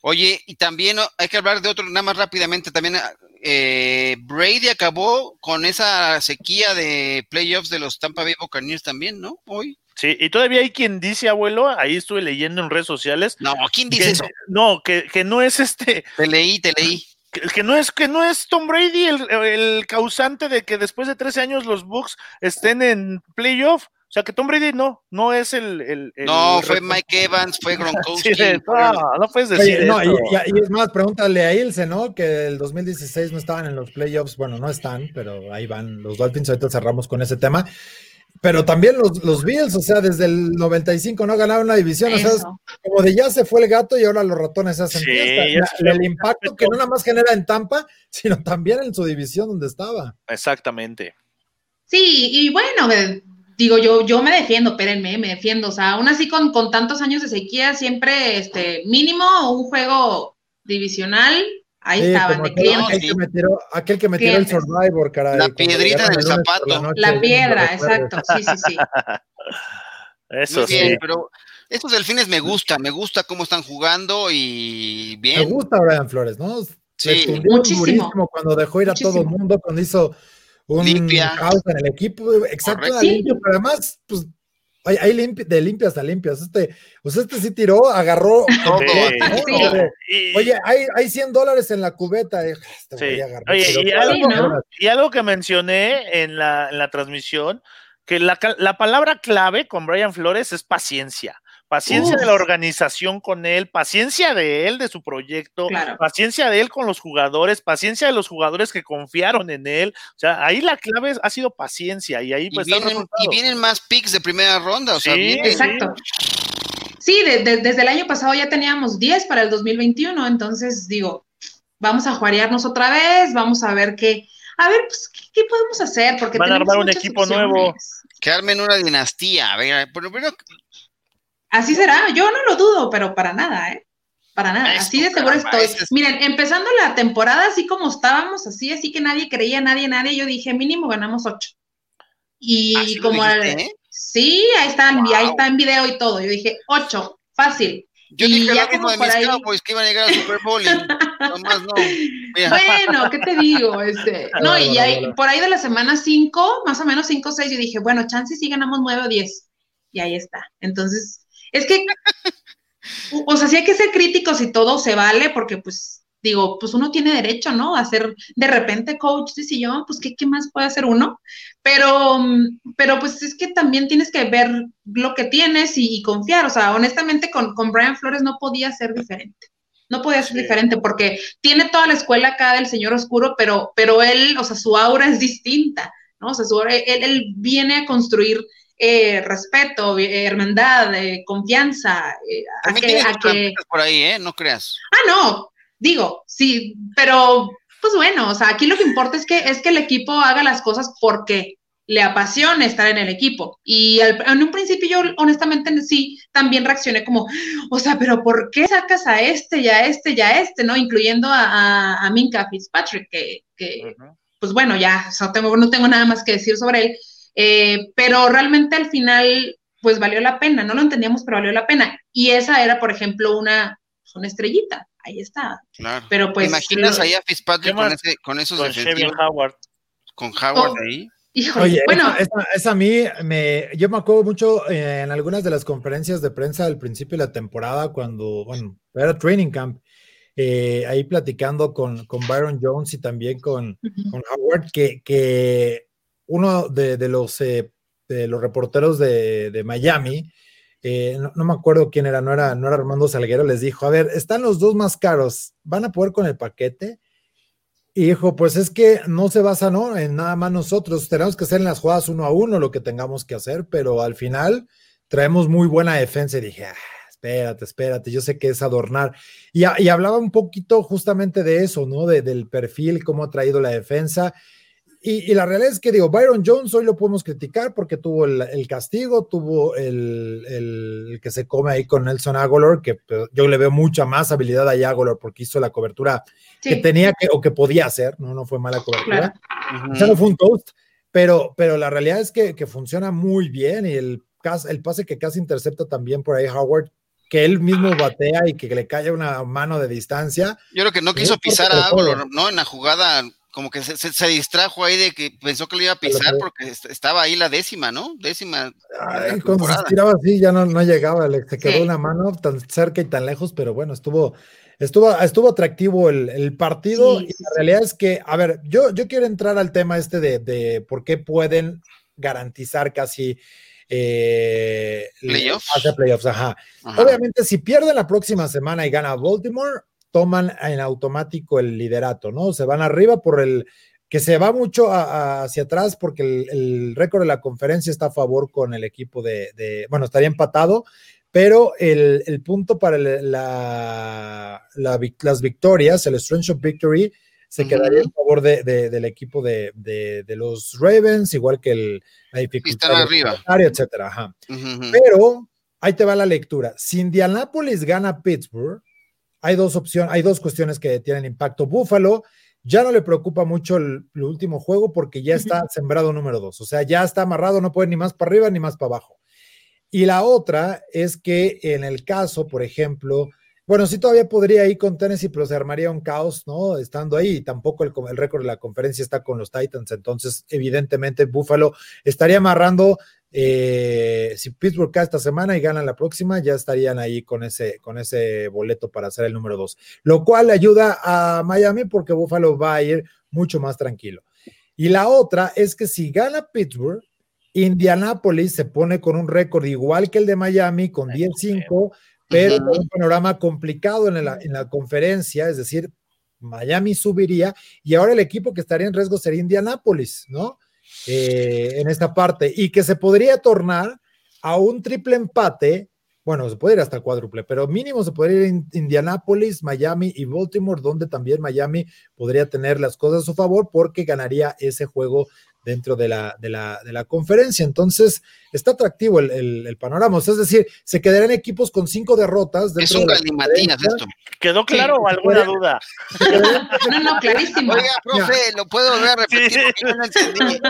Oye, y también hay que hablar de otro, nada más rápidamente, también eh, Brady acabó con esa sequía de playoffs de los Tampa Bay Buccaneers también, ¿no? Hoy. Sí, y todavía hay quien dice, abuelo, ahí estuve leyendo en redes sociales. No, ¿quién dice eso? No, que, que no es este. Te leí, te leí que, no es que no es Tom Brady el, causante de que después de 13 años los Bucks estén en playoff. O sea que Tom Brady no, no es el. no, fue Mike Evans, fue Gronkowski. no, no puedes decir no, y, es más, pregúntale a Ilse, ¿no? Que el 2016 no estaban en los playoffs. Bueno, no están, pero ahí van los Dolphins. Ahorita cerramos con ese tema. Pero también los, los Bills, o sea, desde el 95 no ganaron una división, o sea, como de ya se fue el gato y ahora los ratones se hacen fiesta. el impacto que no nada más genera en Tampa, sino también en su división donde estaba. Exactamente. Sí, y bueno, digo, yo, yo me defiendo, espérenme, me defiendo, o sea, aún así con, con tantos años de sequía, siempre, este, mínimo un juego divisional Ahí estaban, de aquel, que me tiró, el Survivor, caray. La piedrita del zapato. La, piedra, exacto, sí, sí, sí. Eso sí. pero estos delfines me gusta, me gusta cómo están jugando y bien. Me gusta Brian Flores, ¿no? Sí, muchísimo. Cuando dejó ir a todo el mundo, cuando hizo un caos en el equipo, exacto, limpio, pero además, pues hay, de limpias a limpias. Este, pues este sí tiró, agarró. Oye, hay, hay 100 dólares en la cubeta. Eh, este y, algo, que mencioné en la, en la transmisión, que la, la, palabra clave con Brian Flores es paciencia. Paciencia de la organización con él, paciencia de él, de su proyecto, paciencia de él con los jugadores, paciencia de los jugadores que confiaron en él. O sea, ahí la clave ha sido paciencia y ahí pues. Y vienen, y vienen más picks de primera ronda, o sea, Exacto. Sí, desde el año pasado ya teníamos 10 para el 2021, entonces digo, vamos a juarearnos otra vez, vamos a ver qué, a ver, pues, ¿qué, podemos hacer? Porque van a armar un equipo nuevo. Que armen una dinastía. A ver, primero Así será, yo no lo dudo, pero para nada, ¿eh? Para nada, así de seguro estoy. Miren, empezando la temporada, así como estábamos, así, así que nadie creía, nadie, nadie, yo dije, mínimo ganamos ocho. Y como, sí, ahí está, ahí está en video y todo, yo dije, ocho, fácil. Yo y dije ya como de mis ahí... que iban a llegar al Super Bowl y nomás no. Bueno, ¿qué te digo? Este, no, y ahí, por ahí de la semana cinco, más o menos cinco o seis, yo dije, bueno, chances sí ganamos nueve o diez. Y ahí está. Entonces, es que, o sea, sí hay que ser críticos y todo se vale, porque pues, digo, pues uno tiene derecho, ¿no? A ser de repente coach, dice yo, pues, ¿qué, ¿qué, más puede hacer uno? Pero, pero pues es que también tienes que ver lo que tienes y, confiar, o sea, honestamente con, con, Brian Flores no podía ser diferente. No podía ser diferente porque tiene toda la escuela acá del señor oscuro, pero, pero él, o sea, su aura es distinta, ¿no? O sea, su, él, él viene a construir eh, respeto, eh, hermandad, eh, confianza. a que, a que... por ahí, ¿eh? No creas. Ah, no, digo, sí, pero pues bueno, o sea, aquí lo que importa es que, es que el equipo haga las cosas porque le apasiona estar en el equipo. Y en un principio yo honestamente sí también reaccioné como, o sea, pero ¿por qué sacas a este y a este y a este, no? Incluyendo a, a, Minka Fitzpatrick, que, que pues bueno, ya tengo, no tengo nada más que decir sobre él, eh, pero realmente al final, pues valió la pena, no lo entendíamos, pero valió la pena. Y esa era, por ejemplo, una, pues, una estrellita, ahí está. Claro. Pero pues. imaginas ahí a Fitzpatrick con, ese, con esos con Howard. Con Howard oh, ahí. Oye, bueno, esa, a mí me, yo me acuerdo mucho eh, en algunas de las conferencias de prensa al principio de la temporada, cuando, bueno, era training camp, eh, ahí platicando con, con Byron Jones y también con, con Howard, que, que uno de, los, eh, de los reporteros de, Miami, eh, no, me acuerdo quién era no, era, no era Armando Salguero, les dijo, a ver, están los dos más caros, ¿van a poder con el paquete? Y dijo, pues es que no se basa ¿no? en nada más nosotros, tenemos que hacer en las jugadas uno a uno lo que tengamos que hacer, pero al final traemos muy buena defensa y dije, ah, espérate, espérate, yo sé que es adornar. Y, y hablaba un poquito justamente de eso, ¿no? De, del perfil, cómo ha traído la defensa. Y, la realidad es que digo, Byron Jones hoy lo podemos criticar porque tuvo el, castigo, tuvo el, el, que se come ahí con Nelson Aguilar, que yo le veo mucha más habilidad a Aguilar porque hizo la cobertura que tenía que o que podía hacer, no, no fue mala cobertura. Ya no fue un toast, pero, pero la realidad es que, que funciona muy bien y el, el pase que casi intercepta también por ahí Howard, que él mismo batea y que le cae una mano de distancia. Yo creo que no quiso pisar a Aguilar, ¿no? En la jugada como que se, se, distrajo ahí de que pensó que lo iba a pisar porque estaba ahí la décima, ¿no? Décima. cuando se tiraba así ya no, no llegaba, le, se quedó una mano tan cerca y tan lejos, pero bueno, estuvo, estuvo, estuvo atractivo el, el partido y la realidad es que, a ver, yo, yo quiero entrar al tema este de, de por qué pueden garantizar casi eh, playoffs. playoffs ajá. Obviamente, si pierden la próxima semana y gana Baltimore, toman en automático el liderato, ¿no? Se van arriba por el que se va mucho hacia atrás porque el, récord de la conferencia está a favor con el equipo de, bueno, estaría empatado, pero el, punto para la, las victorias, el Strength of Victory, se quedaría en favor del equipo de, los Ravens, igual que el, la dificultad. arriba. Etcétera. Pero ahí te va la lectura. Si Indianapolis gana Pittsburgh, hay dos opciones, hay dos cuestiones que tienen impacto. Buffalo ya no le preocupa mucho el, último juego porque ya está sembrado número dos, o sea, ya está amarrado, no puede ni más para arriba ni más para abajo. Y la otra es que en el caso, por ejemplo, bueno, sí todavía podría ir con Tennessee, pero se armaría un caos, ¿no? Estando ahí, tampoco el, el récord de la conferencia está con los Titans, entonces evidentemente Buffalo estaría amarrando eh, si Pittsburgh cae esta semana y gana la próxima, ya estarían ahí con ese, con ese boleto para ser el número dos, lo cual ayuda a Miami porque Buffalo va a ir mucho más tranquilo. Y la otra es que si gana Pittsburgh, Indianapolis se pone con un récord igual que el de Miami, con 10-5, pero con un panorama complicado en la, en la conferencia, es decir, Miami subiría y ahora el equipo que estaría en riesgo sería Indianapolis, ¿no? Eh, en esta parte y que se podría tornar a un triple empate. Bueno, se puede ir hasta cuádruple, pero mínimo se podría ir en Indianápolis, Miami y Baltimore, donde también Miami podría tener las cosas a su favor porque ganaría ese juego dentro de la, de la, de la conferencia. Entonces, está atractivo el, panorama. es decir, se quedarán equipos con cinco derrotas. Es un galimatías esto. ¿Quedó claro o alguna duda? No, no, clarísimo. Oiga, profe, lo puedo volver a repetir no entendí.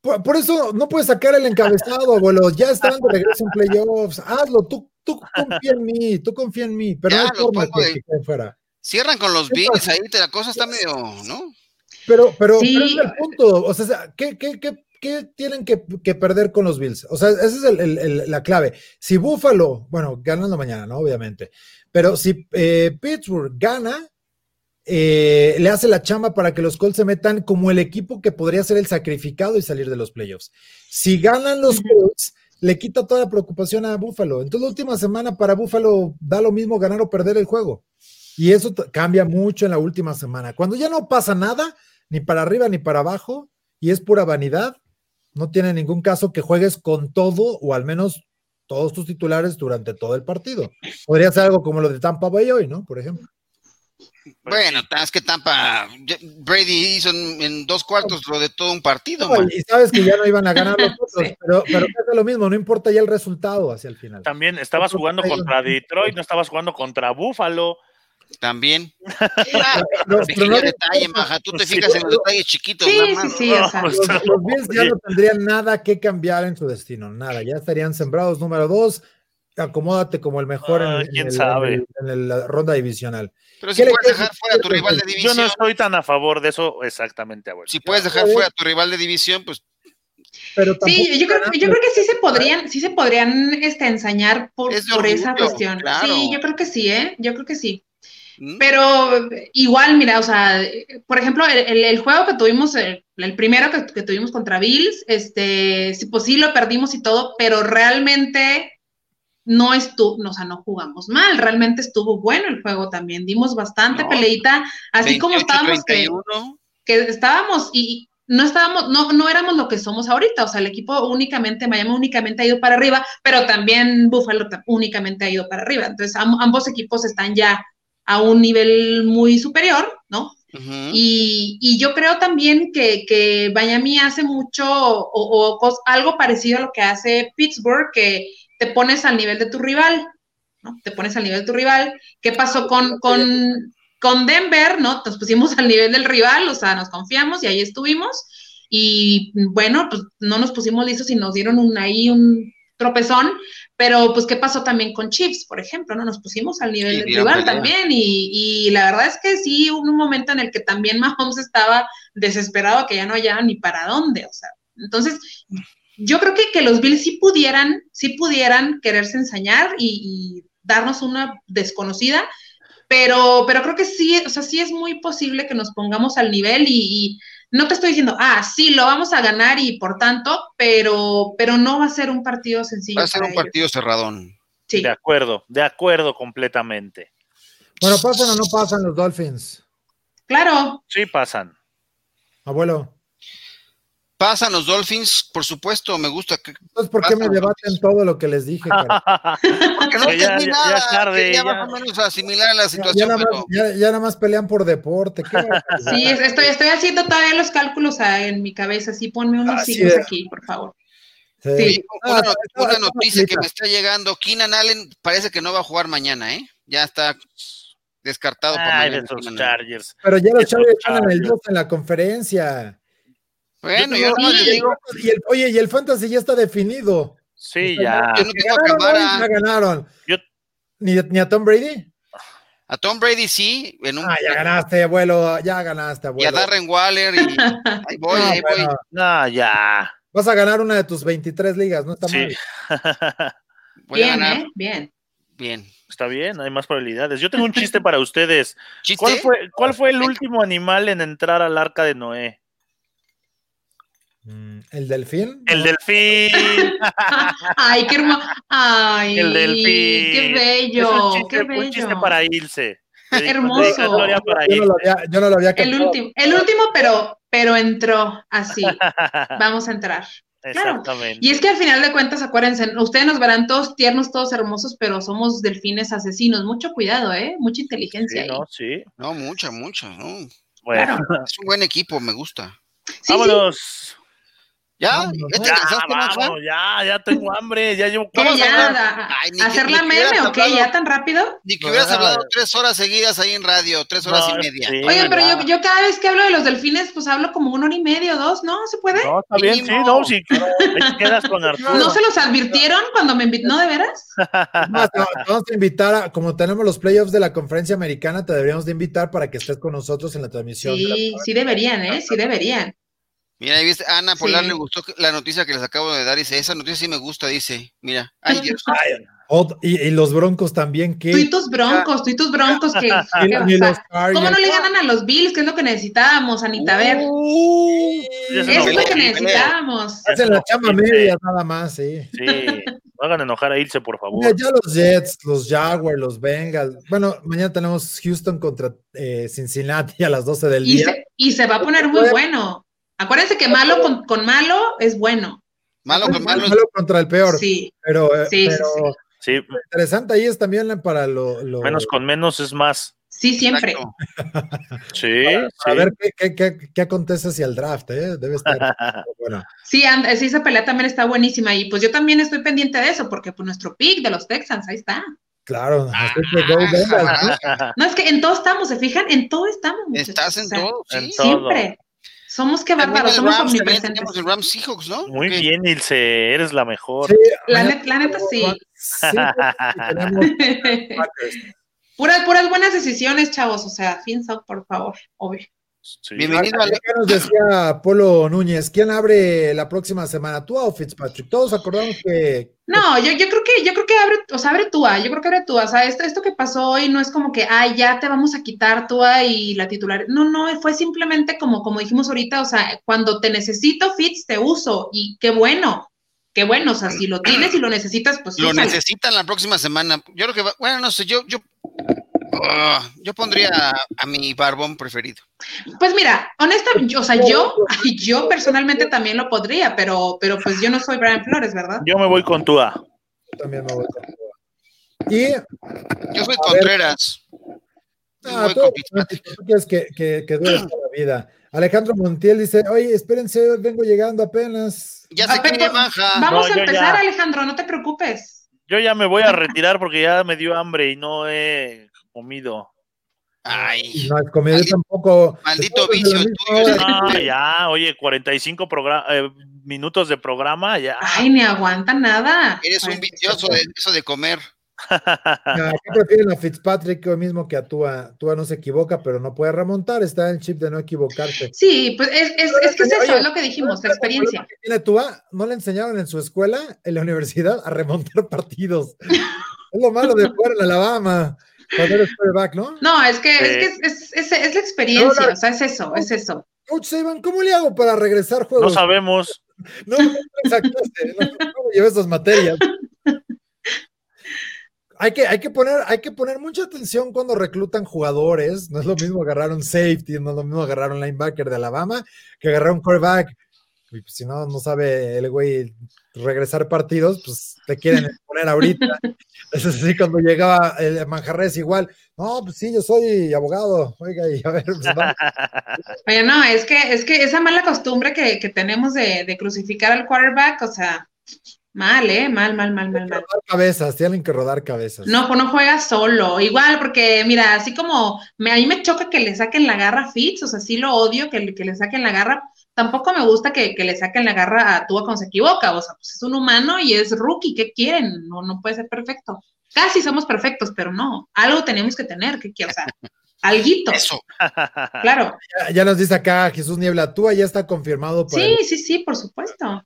por, eso no puedes sacar el encabezado, abuelo. Ya están de regreso en playoffs. Hazlo, tú, tú confía en mí, tú confía en mí, pero no hay forma que, que fuera. Cierran con los Bills ahí, la cosa está medio, ¿no? Pero, pero, pero es el punto. O sea, ¿qué, qué, qué, qué tienen que, que, perder con los Bills? O sea, esa es el, el, la clave. Si Buffalo, bueno, ganando mañana, ¿no? Obviamente. Pero si eh, Pittsburgh gana, eh, le hace la chamba para que los Colts se metan como el equipo que podría ser el sacrificado y salir de los playoffs. Si ganan los Colts, le quita toda la preocupación a Buffalo. Entonces, la última semana para Buffalo da lo mismo ganar o perder el juego. Y eso cambia mucho en la última semana. Cuando ya no pasa nada, ni para arriba ni para abajo, y es pura vanidad. No tiene ningún caso que juegues con todo o al menos todos tus titulares durante todo el partido. Podría ser algo como lo de Tampa Bay hoy, ¿no? Por ejemplo. Bueno, es que Tampa, Brady hizo en, dos cuartos lo de todo un partido. y sabes que ya no iban a ganar los otros, pero, pero es lo mismo, no importa ya el resultado hacia el final. También estabas jugando contra Detroit, no estabas jugando contra Buffalo. También. Ah, no, detalle, Maja. Tú te fijas en los detalles chiquitos. Sí, sí, sí. los, Bills ya no tendrían nada que cambiar en su destino, nada. Ya estarían sembrados número dos. Acomódate como el mejor en, en, la ronda divisional. Pero si puedes dejar fuera a tu rival de división. Yo no estoy tan a favor de eso exactamente, abuelo. Si puedes dejar fuera a tu rival de división, pues pero sí, yo creo, yo creo, que sí se podrían, sí se podrían este, ensañar por, por esa cuestión. Sí, yo creo que sí, ¿eh? Yo creo que sí. Pero igual, mira, o sea, por ejemplo, el, juego que tuvimos, el, primero que, tuvimos contra Bills, este, pues sí lo perdimos y todo, pero realmente no estuvo, o sea, no jugamos mal, realmente estuvo bueno el juego también, dimos bastante peleita, así como estábamos que, que, estábamos y no estábamos, no, no éramos lo que somos ahorita, o sea, el equipo únicamente, Miami únicamente ha ido para arriba, pero también Buffalo únicamente ha ido para arriba. Entonces, ambos equipos están ya a un nivel muy superior, ¿no? y, yo creo también que, que Miami hace mucho o, algo parecido a lo que hace Pittsburgh, que te pones al nivel de tu rival, ¿no? Te pones al nivel de tu rival. ¿Qué pasó con, con, con Denver, ¿no? Nos pusimos al nivel del rival, o sea, nos confiamos y ahí estuvimos. Y bueno, pues no nos pusimos listos y nos dieron un, ahí un tropezón, pero pues qué pasó también con Chiefs, por ejemplo, ¿no? Nos pusimos al nivel del rival también y, y, la verdad es que sí, hubo un momento en el que también Mahomes estaba desesperado que ya no hallaba ni para dónde, o sea, entonces yo creo que, que los Bills sí pudieran, sí pudieran quererse ensañar y, y darnos una desconocida, pero, pero creo que sí, o sea, sí es muy posible que nos pongamos al nivel y, no te estoy diciendo, ah, sí, lo vamos a ganar y por tanto, pero, pero no va a ser un partido sencillo. Va a ser un partido cerradón. Sí. De acuerdo, de acuerdo completamente. Bueno, ¿pasan o no pasan los Dolphins? Claro. Sí, pasan. Abuelo. Pasan los Dolphins, por supuesto, me gusta. Que Entonces, ¿por qué me debaten todo lo que les dije? Porque no entendí nada. Ya, tarde, ya, más o menos asimilar la situación. Ya, nada, más, ya, nada más pelean por deporte. sí, estoy, estoy haciendo todavía los cálculos en mi cabeza. Sí, ponme unos signos aquí, por favor. Sí. Una, una, noticia que me está llegando. Keenan Allen parece que no va a jugar mañana, ¿eh? Ya está descartado por mañana. Chargers. Pero ya los Chargers están en el 2 en la conferencia. Bueno, yo, no digo. Y el, oye, y el fantasy ya está definido. Sí, ya. Yo no tengo cámara. Ya ganaron. ¿Ni, ¿Ni, a Tom Brady? A Tom Brady sí. En un... Ah, ya ganaste, abuelo. Ya ganaste, abuelo. Y a Darren Waller. Y ahí voy, ahí voy. No, ya. Vas a ganar una de tus 23 ligas, no está mal. voy bien, a ganar. ¿eh? Bien. Bien. Está bien, hay más probabilidades. Yo tengo un chiste para ustedes. ¿Cuál fue, ¿Cuál fue el último animal en entrar al arca de Noé? Mm, ¿El delfín? El delfín. Ay, qué hermoso. Ay, el delfín. Qué bello. Es un chiste, qué bello. Un chiste para Ilse. Hermoso. Para yo, no lo había, yo no lo había El último, el último, pero, pero entró así. Vamos a entrar. Exactamente. Y es que al final de cuentas, acuérdense, ustedes nos verán todos tiernos, todos hermosos, pero somos delfines asesinos. Mucho cuidado, ¿eh? Mucha inteligencia. Sí, ahí. no, sí. No, mucha, mucha, ¿no? Bueno. Claro. Es un buen equipo, me gusta. Sí, Vámonos. ¿Ya? ¿Ya, ya, vamos, ya, ya tengo hambre, ya llevo ¿Qué, ya, Ay, ¿Hacer la meme o qué? ¿Ya tan rápido? Ni que hubieras hablado tres horas seguidas ahí en radio, tres horas no, y media. Sí, Oye, pero yo, yo, cada vez que hablo de los delfines, pues hablo como una hora y media o dos, ¿no? ¿Se puede? No, está bien, sí, no, sí, quedas con Arturo. ¿No se los advirtieron cuando me invitó? ¿No, de veras? Más, no, vamos a invitar, a, como tenemos los playoffs de la conferencia americana, te deberíamos de invitar para que estés con nosotros en la transmisión. Sí, sí deberían, ¿eh? Sí deberían. Mira, ahí viste, Ana Polar sí. le gustó la noticia que les acabo de dar. Dice, esa noticia sí me gusta, dice. Mira, ay Dios. Oh, y, y, los broncos también. que Tú y tus broncos, tú y tus broncos. que, que o sea, ¿Cómo no le ganan a los Bills? ¿Qué es lo que necesitábamos, Anita? A ver. Uh, es lo que necesitábamos. Hacen la chama media nada más, sí. Sí, no hagan enojar a Ilse, por favor. Mira, ya los Jets, los Jaguars, los Bengals. Bueno, mañana tenemos Houston contra eh, Cincinnati a las 12 del y día. Se, y se va a poner muy bueno. Acuérdense que malo con, con malo es bueno. Malo con malo. Malo contra el peor. Sí. Pero, eh, sí, pero sí, sí. Lo interesante ahí es también para lo. lo... Menos con menos es más. Sí, siempre. sí, a, ver qué, qué, qué, qué, acontece hacia el draft, ¿eh? Debe estar bueno. Sí, and, sí, esa pelea también está buenísima y pues yo también estoy pendiente de eso porque pues nuestro pick de los Texans, ahí está. Claro, Ah, ¿no? no, es que en todo estamos, ¿se fijan? En todo estamos. Muchachos. Estás en o sea, todo, sí. en todo. Somos que bárbaros, somos Rams, omnipresentes. tenemos el Rams Seahawks, ¿no? Muy bien, Ilse, eres la mejor. Sí, La, net, la neta sí. puras, puras buenas decisiones, chavos. O sea, Finstock, por favor, obvio. Sí. Bienvenido al ¿Qué nos decía Polo Núñez? ¿Quién abre la próxima semana? ¿Tú o Fitzpatrick? Todos acordamos que. No, yo, yo creo que, yo creo que abre, o sea, abre Tua, yo creo que abre Tua. O sea, esto, esto que pasó hoy no es como que, ay, ya te vamos a quitar Tua y la titular. No, no, fue simplemente como, como dijimos ahorita, o sea, cuando te necesito, Fitz, te uso. Y qué bueno, qué bueno. O sea, si lo tienes y lo necesitas, pues Lo úsalo. necesitan la próxima semana. Yo creo que, va, bueno, no sé, yo, yo, Oh, yo pondría a, a mi barbón preferido. Pues mira, honestamente, o sea, yo, yo personalmente también lo podría, pero, pero pues yo no soy Brian Flores, ¿verdad? Yo me voy con Tua. Yo también me voy con Tua. Y Yo soy Contreras. Ah, tú, tú quieres que, que, que dure toda la vida. Alejandro Montiel dice, oye, espérense, vengo llegando apenas. Ya sé que me. Vamos No, a empezar, ya. Alejandro, no te preocupes. Yo ya me voy a retirar porque ya me dio hambre y no he comido. Ay, No has comido Maldito- tampoco. maldito vicio la el misma tuyo. hora. Ah, ya, oye, 45 progra- eh, minutos de programa, ya. Ay, ni aguanta nada. eres un vicioso de eso de comer. ¿Qué prefieren a Fitzpatrick hoy mismo que a Tua? Tua no se equivoca, pero no puede remontar. Está en el chip de no equivocarse. Sí, pues es, es, es que es eso, Oye, es lo que dijimos, la experiencia. que tiene Tua, no le enseñaron en su escuela, en la universidad, a remontar partidos. es lo malo de jugar en Alabama, cuando eres quarterback, ¿no? No, es que, es, Sí. que es, es, es- es la experiencia, No, no. o sea, es eso, es eso. Coach Saban, ¿cómo le hago para regresar No juegos? sabemos. No, no, me sacaste, no, no me llevé esas materias. Hay que, hay, que poner, hay que poner mucha atención cuando reclutan jugadores. No es lo mismo agarrar un safety, no es lo mismo agarrar un linebacker de Alabama que agarrar un quarterback. Y pues, si no, no sabe el güey regresar partidos, pues te quieren poner ahorita. Eso sí, cuando llegaba el Manjarres igual. No, pues sí, yo soy abogado. Oiga, y a ver, pues, vamos. Oye, no, es que, es que esa mala costumbre que, que tenemos de, de crucificar al quarterback, o sea, mal, ¿eh? Mal, mal, mal, mal, mal. rodar cabezas, tienen que rodar cabezas. No, no juega solo. Igual, porque mira, así como me, a mí me choca que le saquen la garra a Fitz, o sea, sí lo odio que, que le saquen la garra. Tampoco me gusta que, que le saquen la garra a Tua cuando se equivoca. O sea, pues es un humano y es rookie. ¿Qué quieren? No, no puede ser perfecto. Casi somos perfectos, pero no. Algo tenemos que tener. ¿Qué quiero? O sea, alguito. Eso. Claro. Ya, ya nos dice acá Jesús Niebla, tú ya está confirmado por Sí, el- sí, sí, por supuesto.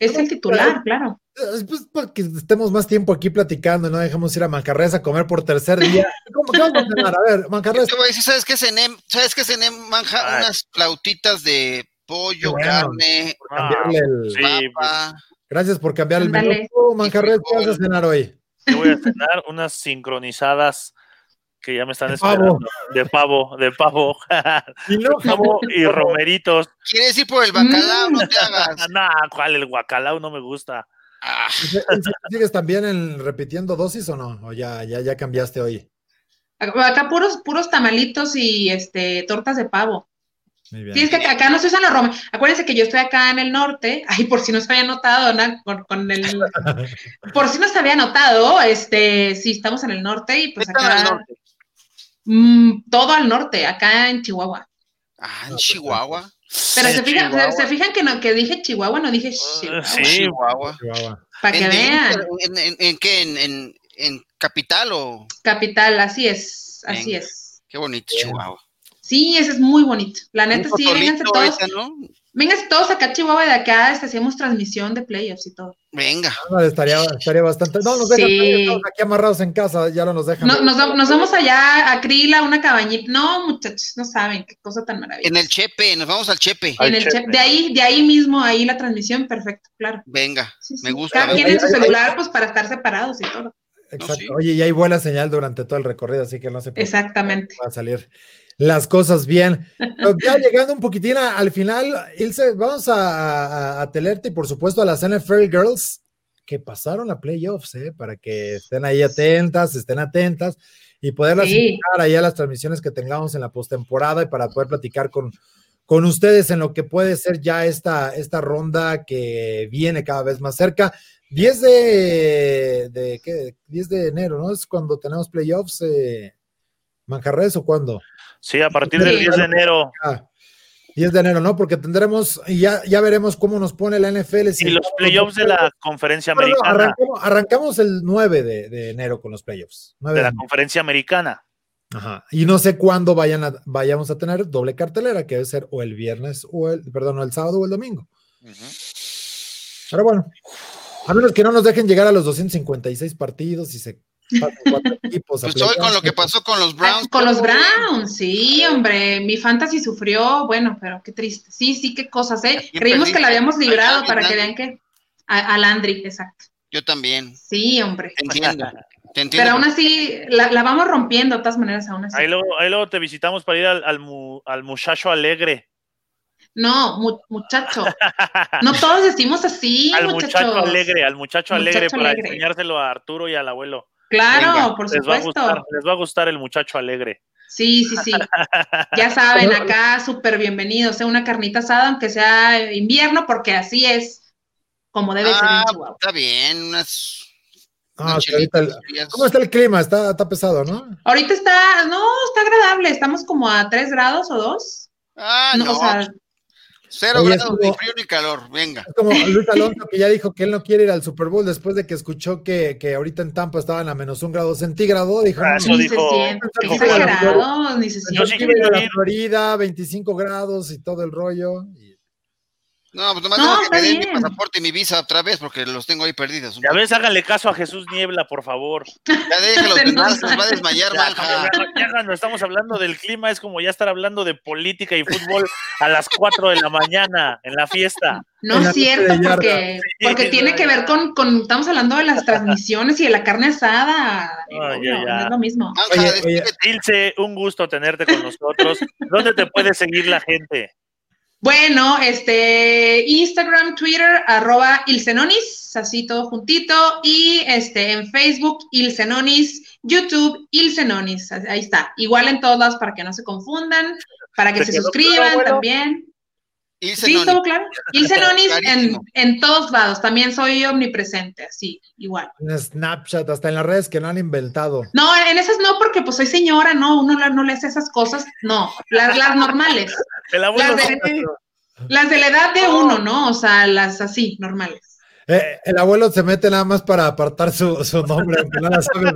Es el titular, claro. Eh, Pues para que estemos más tiempo aquí platicando y no dejemos ir a Mancarres a comer por tercer día. ¿Cómo qué vamos a cenar? A ver, Mancarres, te voy a decir, ¿sabes qué cené? ¿Sabes qué cené? Manja unas flautitas de pollo, bueno. carne, cambiarle el- Sí, papa. Gracias por cambiar el menú. Tú, Mancarres, ¿qué vas a cenar hoy? Yo voy a cenar unas sincronizadas que ya me están De pavo. esperando. De pavo, de pavo. Y no, pavo y romeritos. ¿Quieres ir por el bacalao? No te hagas. Nah, ¿cuál? El guacalao no me gusta. Ah, ¿Sigues también en repitiendo dosis o no? ¿O ya, ya, ya cambiaste hoy? Acá puros, puros tamalitos y este tortas de pavo. Muy bien. Sí, es que acá, acá no se usan los romeritos. Acuérdense que yo estoy acá en el norte. Ay, por si no se había notado, ¿no? Con, con el. Por si no se había notado, este, sí, estamos en el norte y pues ¿qué tal al acá. norte? mm, todo al norte, acá en Chihuahua. Ah, en pues, Chihuahua. Pero se fijan, se, Chihuahua. se fijan que no, que dije Chihuahua, no dije Uh, Chihuahua. sí. Chihuahua. Para que ¿En, vean. en, en- en qué? ¿En, en, en capital o? Capital, así es, así Venga. es. Qué bonito. Chihuahua. Sí, ese es muy bonito. La neta, sí, vénganse todos. ¿no? Vénganse todos acá a Chihuahua de acá, este, hacemos transmisión de playoffs y todo. Venga. Ah, estaría, estaría bastante. No, nos dejan Sí. estamos aquí amarrados en casa, ya no nos dejan. No- nos, va- nos vamos allá a Krila, una cabañita. No, muchachos, no saben qué cosa tan maravillosa. En el Chepe, nos vamos al Chepe. Al En el Chepe. chep- de ahí, de ahí mismo, ahí la transmisión, perfecto, claro. Venga, Sí, sí. me gusta. Cada quien en su celular, pues para estar separados y todo. Exacto. sí. Oye, y hay buena señal durante todo el recorrido, así que no se preocupen. Exactamente. va a salir las cosas bien. Pero ya llegando un poquitín a- al final, Ilse, vamos a, a, a tenerte y por supuesto a las NFL Girls que pasaron a playoffs, ¿eh? para que estén ahí atentas, estén atentas y poderlas Sí. invitar ahí a las transmisiones que tengamos en la postemporada y para poder platicar con, con ustedes en lo que puede ser ya esta, esta ronda que viene cada vez más cerca. 10 de, de ¿qué? 10 de enero, ¿no? Es cuando tenemos playoffs, eh, Manjarres o cuándo? Sí, a partir del Sí. 10 de enero. Ah, 10 de enero, ¿no? Porque tendremos, y ya, ya veremos cómo nos pone la NFL. si Y los playoffs de la conferencia No, no, americana. arrancamos, arrancamos el 9 de, de enero con los playoffs. 9 De de la enero. conferencia americana. Ajá. Y no sé cuándo vayan a- vayamos a tener doble cartelera, que debe ser o el viernes o el, perdón, o el sábado o el domingo. Pero bueno, a menos que no nos dejen llegar a los 256 partidos y se equipos. Pues hoy con lo que pasó con los Browns. Con los Browns, sí, hombre. Mi fantasy sufrió, bueno, pero qué triste. Sí, sí, qué cosas, ¿eh? Creímos que la habíamos librado para que vean que. A, a Landry, exacto. Yo también. Sí, hombre. Te entiendo. Te entiendo. Pero aún así, la, la vamos rompiendo de todas maneras, aún así. Ahí luego, ahí luego te visitamos para ir al, al, mu- al muchacho alegre. No, mu- muchacho. No todos decimos así, al muchachos. muchacho alegre, al muchacho, alegre para alegre. enseñárselo a Arturo y al abuelo. Claro, Venga, por Les va, a supuesto. gustar, les va a gustar el muchacho alegre. Sí, sí, sí. Ya saben, acá súper bienvenidos. Sea una carnita asada, aunque sea invierno, porque así es como debe ser en Ah, está bien, unas. Ah, unas ahorita el-. ¿Cómo está el clima? Está, está pesado, ¿no? Ahorita está, no, está agradable. Estamos como a 3 grados o 2. Ah, No, no, o sea, cero Oye, grados, como- ni frío ni calor, venga. Es como Luis Alonso que ya dijo que él no quiere ir al Super Bowl después de que escuchó que, que ahorita en Tampa estaban a menos un grado centígrado. Dijo, Ah, no, eso ni dijo- exagerado, ni se Yo sí siente. iba a ir a quiero la. Florida, 25 grados y todo el rollo. Y- No, pues nomás No, tengo que den mi pasaporte y mi visa otra vez porque los tengo ahí perdidos. Ya ves, háganle caso a Jesús Niebla, por favor. Ya déjenlos Se de nada, se los va a desmayar, Ya, manja. ya cuando estamos hablando del clima es como ya estar hablando de política y fútbol a las 4 de la mañana en la fiesta. No es cierto, porque, porque sí, tiene ya, que ver con, con, estamos hablando de las transmisiones y de la carne asada. Obvio, ya, ya. no es lo mismo. Oye. Ilse, un gusto tenerte con nosotros. ¿Dónde te puede seguir la gente? Bueno, este, Instagram, Twitter, arroba Ilsenonis, así todo juntito, y este, en Facebook, Ilsenonis, YouTube, Ilsenonis, ahí está, igual en todos lados para que no se confundan, para que ¿Te se suscriban claro, también. Ilse Sí, todo claro. Ilsenonis en, Clarísimo. en todos lados, también soy omnipresente, así, igual. En Snapchat, hasta en las redes que no han inventado. No, en esas no, porque pues soy señora, no, uno la- no le hace esas cosas, no, las, las normales, El abuelo Las de- las de la edad de uno, ¿no? O sea, las así, normales. Eh, el abuelo se mete nada más para apartar su, su nombre, aunque no la sabe.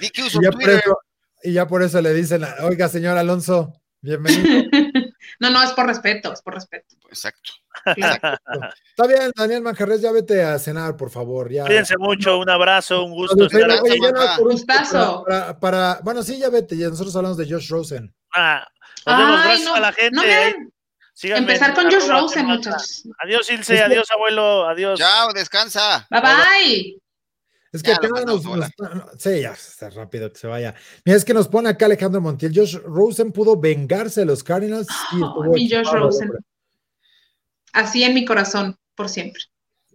Di que uso Y ya, por Twitter. eso, y ya por eso le dicen, oiga, señor Alonso, bienvenido. No, no, es por respeto, es por respeto. Exacto. Está bien, Daniel Manjarres, ya vete a cenar, por favor. Ya. Cuídense mucho, un abrazo, un gusto. Oye, estar oye, aquí. ya no, por último, Gustazo. Para, para- para- bueno, sí, ya vete, ya nosotros hablamos de Josh Rosen. Ah, nos vemos, Ay, gracias no, a la gente. no me hagan Síganme empezar con Josh Rosen, muchachos. Adiós, Ilse, adiós, abuelo, adiós. Chao, descansa. Bye bye. Es que lo nos, sí, ya está rápido que se vaya. Mira, es que nos pone acá Alejandro Montiel. Josh Rosen pudo vengarse de los Cardinals. y estuvo mi Josh chupado, Rosen. hombre. Así en mi corazón, por siempre.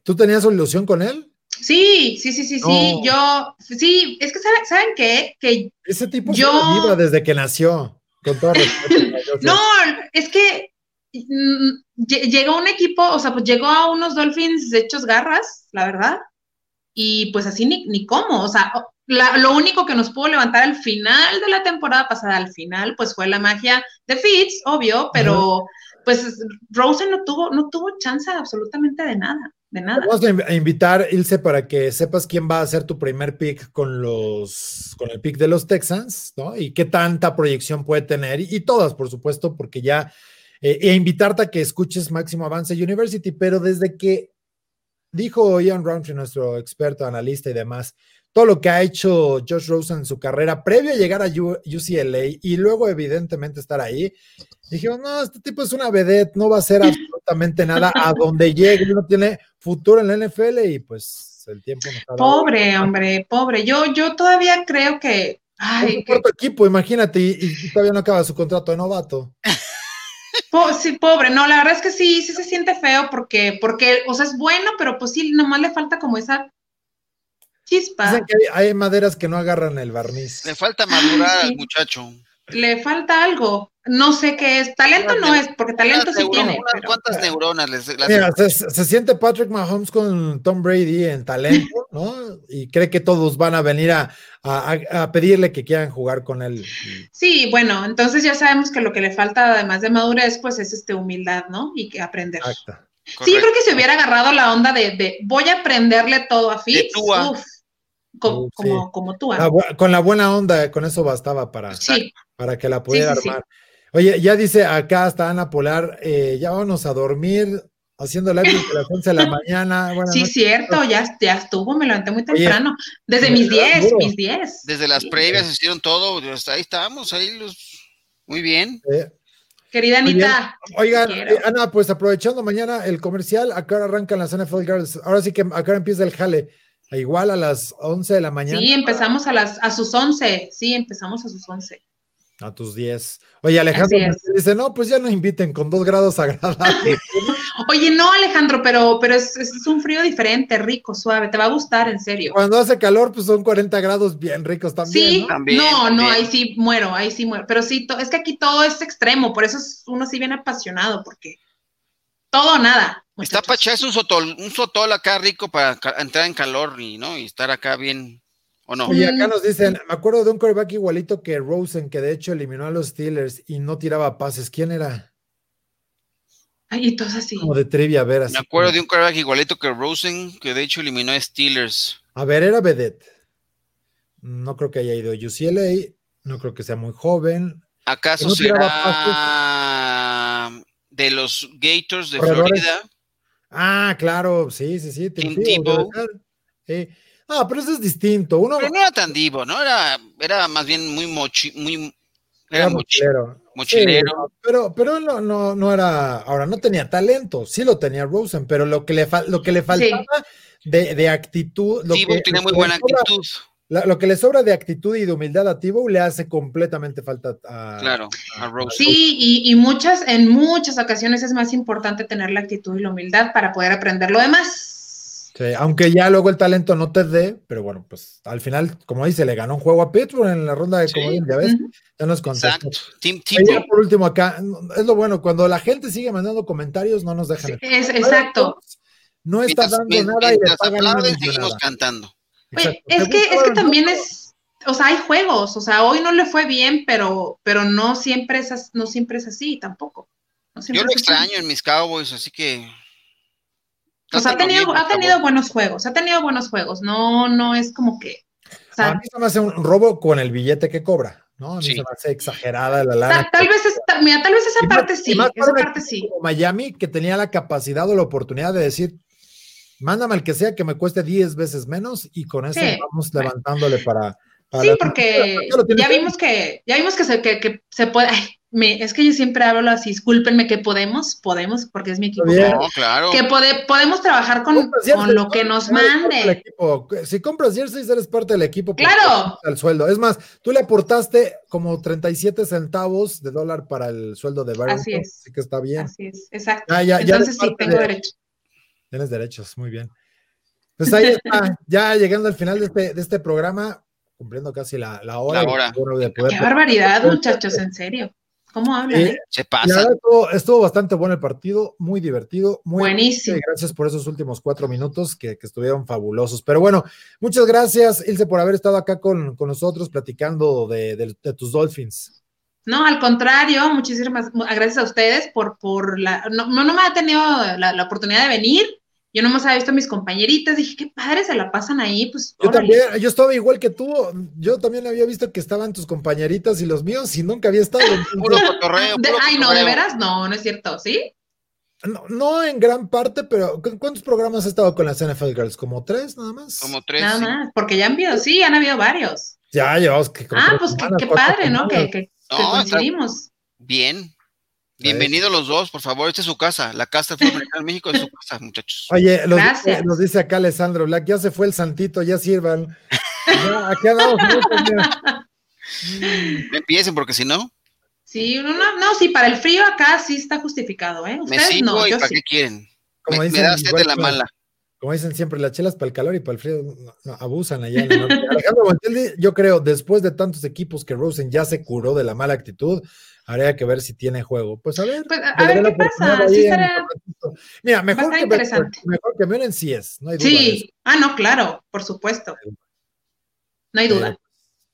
¿Tú tenías una ilusión con él? Sí, sí, sí, sí, sí. Yo, sí, es que ¿saben, ¿saben qué? Que Ese tipo Yo- viva desde que nació. Con todo respeto. No, es que mm, lle- llegó un equipo, o sea, pues llegó a unos Dolphins hechos garras, la verdad, y pues así ni, ni cómo, o sea, la- lo único que nos pudo levantar al final de la temporada pasada, al final, pues fue la magia de Fitz, obvio, pero pues Rosen no tuvo, no tuvo chance absolutamente de nada, de nada. Vamos a inv- a invitar, Ilse, para que sepas quién va a ser tu primer pick con los con el pick de los Texans, ¿no? Y qué tanta proyección puede tener, y, y todas, por supuesto, porque ya, eh, e invitarte a que escuches Máximo Avance University, pero desde que dijo Ian Roundtree, nuestro experto, analista y demás, todo lo que ha hecho Josh Rosen en su carrera previo a llegar a UCLA y luego evidentemente estar ahí, dijeron, no, este tipo es una vedette, no va a hacer absolutamente nada a donde llegue, no tiene futuro en la NFL y pues el tiempo ha dado. Pobre, hombre, pobre. Yo, yo todavía creo que, Es ay, un que- cuarto equipo, imagínate, y, y todavía no acaba su contrato de novato. Po- sí, pobre, no, la verdad es que sí, sí se siente feo porque, porque, o sea, es bueno, pero pues sí, nomás le falta como esa chispa, Dicen que hay, hay maderas que no agarran el barniz. Le falta madurar sí. al muchacho. le falta algo, no sé qué es, talento no es, porque talento sí neuro- tiene, pero- cuantas neuronas les las- Mira, se, se siente Patrick Mahomes con Tom Brady en talento, ¿no? Y cree que todos van a venir a, a- a pedirle que quieran jugar con él. sí, bueno, entonces ya sabemos que lo que le falta además de madurez, pues es este humildad, ¿no? Y que aprender. Exacto. Sí, correcto. creo que si hubiera agarrado la onda de, de voy a aprenderle todo a Fitz, Uh, sí. como, como tú. La bu- con la buena onda, con eso bastaba para, Sí, para que la pudiera sí, sí. armar. Oye, ya dice acá está Ana Polar, eh, ya vámonos a dormir haciendo live desde las 11 de la mañana. Buenas sí, noches. cierto, ya, ya estuvo, me levanté muy Oye, temprano, desde de mis verdad, 10, duro. mis 10. Desde las previas hicieron todo, hasta ahí estábamos, ahí los muy bien. Eh, Querida. Anita, Oigan, eh, Ana, pues aprovechando mañana el comercial, acá arrancan las NFL Girls. Ahora sí que acá empieza el jale. Igual a las 11 de la mañana. Sí, empezamos a las a sus 11. Sí, empezamos a sus 11. A tus 10. Oye, Alejandro dice, no, pues ya no inviten con dos grados agradables. Oye, no, Alejandro, pero, pero es, es, un frío diferente, rico, suave, te va a gustar, en serio. Cuando hace calor, pues son 40 grados bien ricos también. Sí, ¿no? no, ahí sí muero, ahí sí muero. Pero sí, es que aquí todo es extremo, por eso es uno sí bien apasionado, porque todo nada. Está Pacha, es un sotol, un sotol acá rico para entrar en calor y, ¿no? y estar acá bien ¿O no? Oye, acá nos dicen, me acuerdo de un coreback igualito que Rosen, que de hecho eliminó a los Steelers y no tiraba pases. ¿Quién era? Ay, y todos así. Como de trivia, a ver. Así me acuerdo de un coreback igualito que Rosen, que de hecho eliminó a Steelers. A ver, era Vedette. No creo que haya ido a UCLA, no creo que sea muy joven. ¿Acaso será de los Gators de Florida? Ah, claro, sí, sí, sí. Tim Tebow. Ah, pero eso es distinto. Uno... Pero no era tan divo, ¿no? Era, era más bien muy mochi, muy era, mochilero. mochilero. pero, pero no, no, no era, ahora no tenía talento, sí lo tenía Rosen, pero lo que le, lo que le faltaba de, de, actitud. Lo que, tiene muy buena actitud. lo que le sobra de actitud y de humildad a Tibo le hace completamente falta a, claro, a Rosen. Sí, y, y, muchas, en muchas ocasiones es más importante tener la actitud y la humildad para poder aprender lo demás aunque ya luego el talento no te dé, pero bueno, pues al final, como dice, le ganó un juego a Pittsburgh en la ronda de comodín, ya ves, ya nos contestó. por último acá, es lo bueno, cuando la gente sigue mandando comentarios, no nos dejan. es, exacto. No está dando nada y le seguimos cantando. es que, es que también es, o sea, hay juegos, o sea, hoy no le fue bien, pero, pero no siempre es, no siempre es así tampoco. Yo lo extraño en mis Cowboys, así que pues ha tenido, ha tenido buenos juegos, ha tenido buenos juegos, no, no es como que. a mí se me hace un robo con el billete que cobra, ¿no? A mí se me hace exagerada la lana. Tal, vez, mira, tal vez esa parte sí, esa parte sí. Miami que tenía la capacidad o la oportunidad de decir, mándame al que sea que me cueste 10 veces menos y con eso vamos levantándole para. Sí, porque ya vimos que, ya vimos que se, que, que se puede, es que yo siempre hablo así, discúlpenme que podemos, podemos, porque es mi equipo. claro. Que podemos trabajar con, con lo que nos mande. Si compras jerseys, eres parte del equipo. Claro. El sueldo. Es más, tú le aportaste como 37 centavos de dólar para el sueldo de Barry. Así es. Así que está bien. Así es, exacto. Entonces sí, tengo derecho. Tienes derechos, muy bien. Pues ahí está, ya llegando al final de este, de este programa, cumpliendo casi la, la hora. La hora. Qué barbaridad, muchachos, en serio. ¿Cómo hablan? Eh, Se pasa. Estuvo, bastante bueno el partido, muy divertido. Muy Buenísimo. Gracias por esos últimos cuatro minutos que, estuvieron fabulosos. Pero bueno, muchas gracias, Ilse, por haber estado acá con, nosotros platicando de, tus Dolphins. No, al contrario, muchísimas gracias a ustedes por, por la. No, no, me ha tenido la oportunidad de venir yo nomás había visto a mis compañeritas, dije, qué padre se la pasan ahí, pues. Yo también, yo estaba igual que tú, yo también había visto que estaban tus compañeritas y los míos y nunca había estado. puro cotorreo. ay, no, de veras, no, no es cierto, ¿sí? No, no, en gran parte, pero ¿cuántos programas has estado con las NFL Girls? ¿Como tres nada más? Como tres. Nada más, porque ya han habido, sí, han habido varios. Ya, ya, que Ah, pues qué, padre, ¿no? Que, que, coincidimos. Bien, Bienvenidos los dos, por favor, esta es su casa, la casa de fútbol México es su casa, muchachos. Oye, nos dice acá Alessandro Black, ya se fue el santito, ya sirvan. Ya, aquí andamos. Empiecen, porque si no. Sí, no, no, no, sí, para el frío acá sí está justificado, ¿eh? Ustedes no, y yo ¿para sí. qué quieren? Como me, dicen, me da sed de la mala. Como dicen siempre, las chelas para el calor y para el frío no, abusan allá. En el Alejandro Montelli, yo creo, después de tantos equipos que Rosen ya se curó de la mala actitud, habría que ver si tiene juego. Pues a ver. Pues a ver qué pasa. Sí estará... Mira, mejor que, mejor que Melen sí es, no hay duda. Sí, ah, no, claro, por supuesto. No hay duda.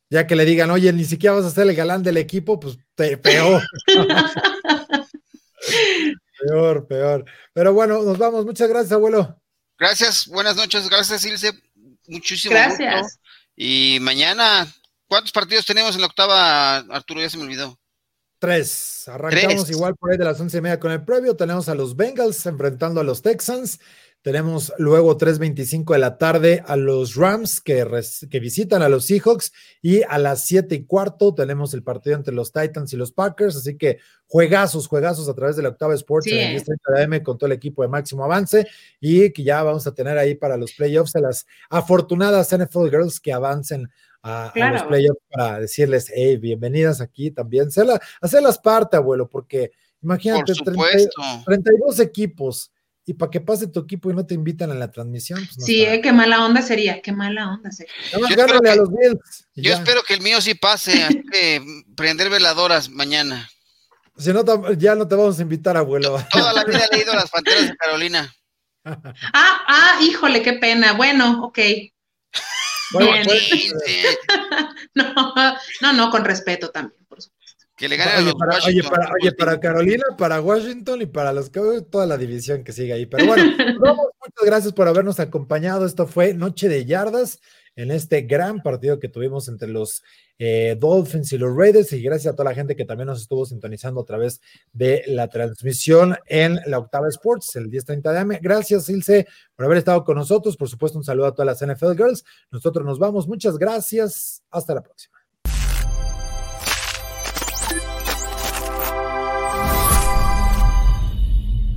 ya que le digan, oye, ni siquiera vas a ser el galán del equipo, pues te, peor. peor, peor. Pero bueno, nos vamos. Muchas gracias, abuelo. Gracias, buenas noches, gracias, Ilse. Muchísimas gracias. Y mañana, ¿cuántos partidos tenemos en la octava, Arturo? Ya se me olvidó. Tres. Arrancamos igual por ahí de las once y media con el previo. Tenemos a los Bengals enfrentando a los Texans. Tenemos luego 3.25 de la tarde a los Rams que, que, visitan a los Seahawks y a las 7 y cuarto tenemos el partido entre los Titans y los Packers, así que juegazos, juegazos a través de la octava Sports en el 10 de AM con todo el equipo de máximo avance y que ya vamos a tener ahí para los playoffs a las afortunadas NFL Girls que avancen a, los playoffs para decirles, hey, bienvenidas aquí también, hacerlas parte, abuelo, porque imagínate, 32 equipos y para que pase tu equipo y no te invitan a la transmisión. Pues sí, eh, qué mala onda sería, qué mala onda sería. Yo, espero que, a los yo espero que el mío sí pase, así que prender veladoras mañana. Si no, ya no te vamos a invitar, abuelo. Toda la vida he leído las panteras de Carolina. ah, ah, híjole, qué pena. Bueno, ok. Bien. no, no, no, con respeto también, por supuesto. Que le gane oye, para, oye, para, oye, para, Carolina, para Washington y para los toda la división que sigue ahí. Pero bueno, muchas gracias por habernos acompañado. Esto fue Noche de Yardas en este gran partido que tuvimos entre los eh, Dolphins y los Raiders. Y gracias a toda la gente que también nos estuvo sintonizando a través de la transmisión en la Octava Sports, el 10:30 de AM. Gracias, Ilse, por haber estado con nosotros. Por supuesto, un saludo a todas las NFL Girls. Nosotros nos vamos. Muchas gracias. Hasta la próxima.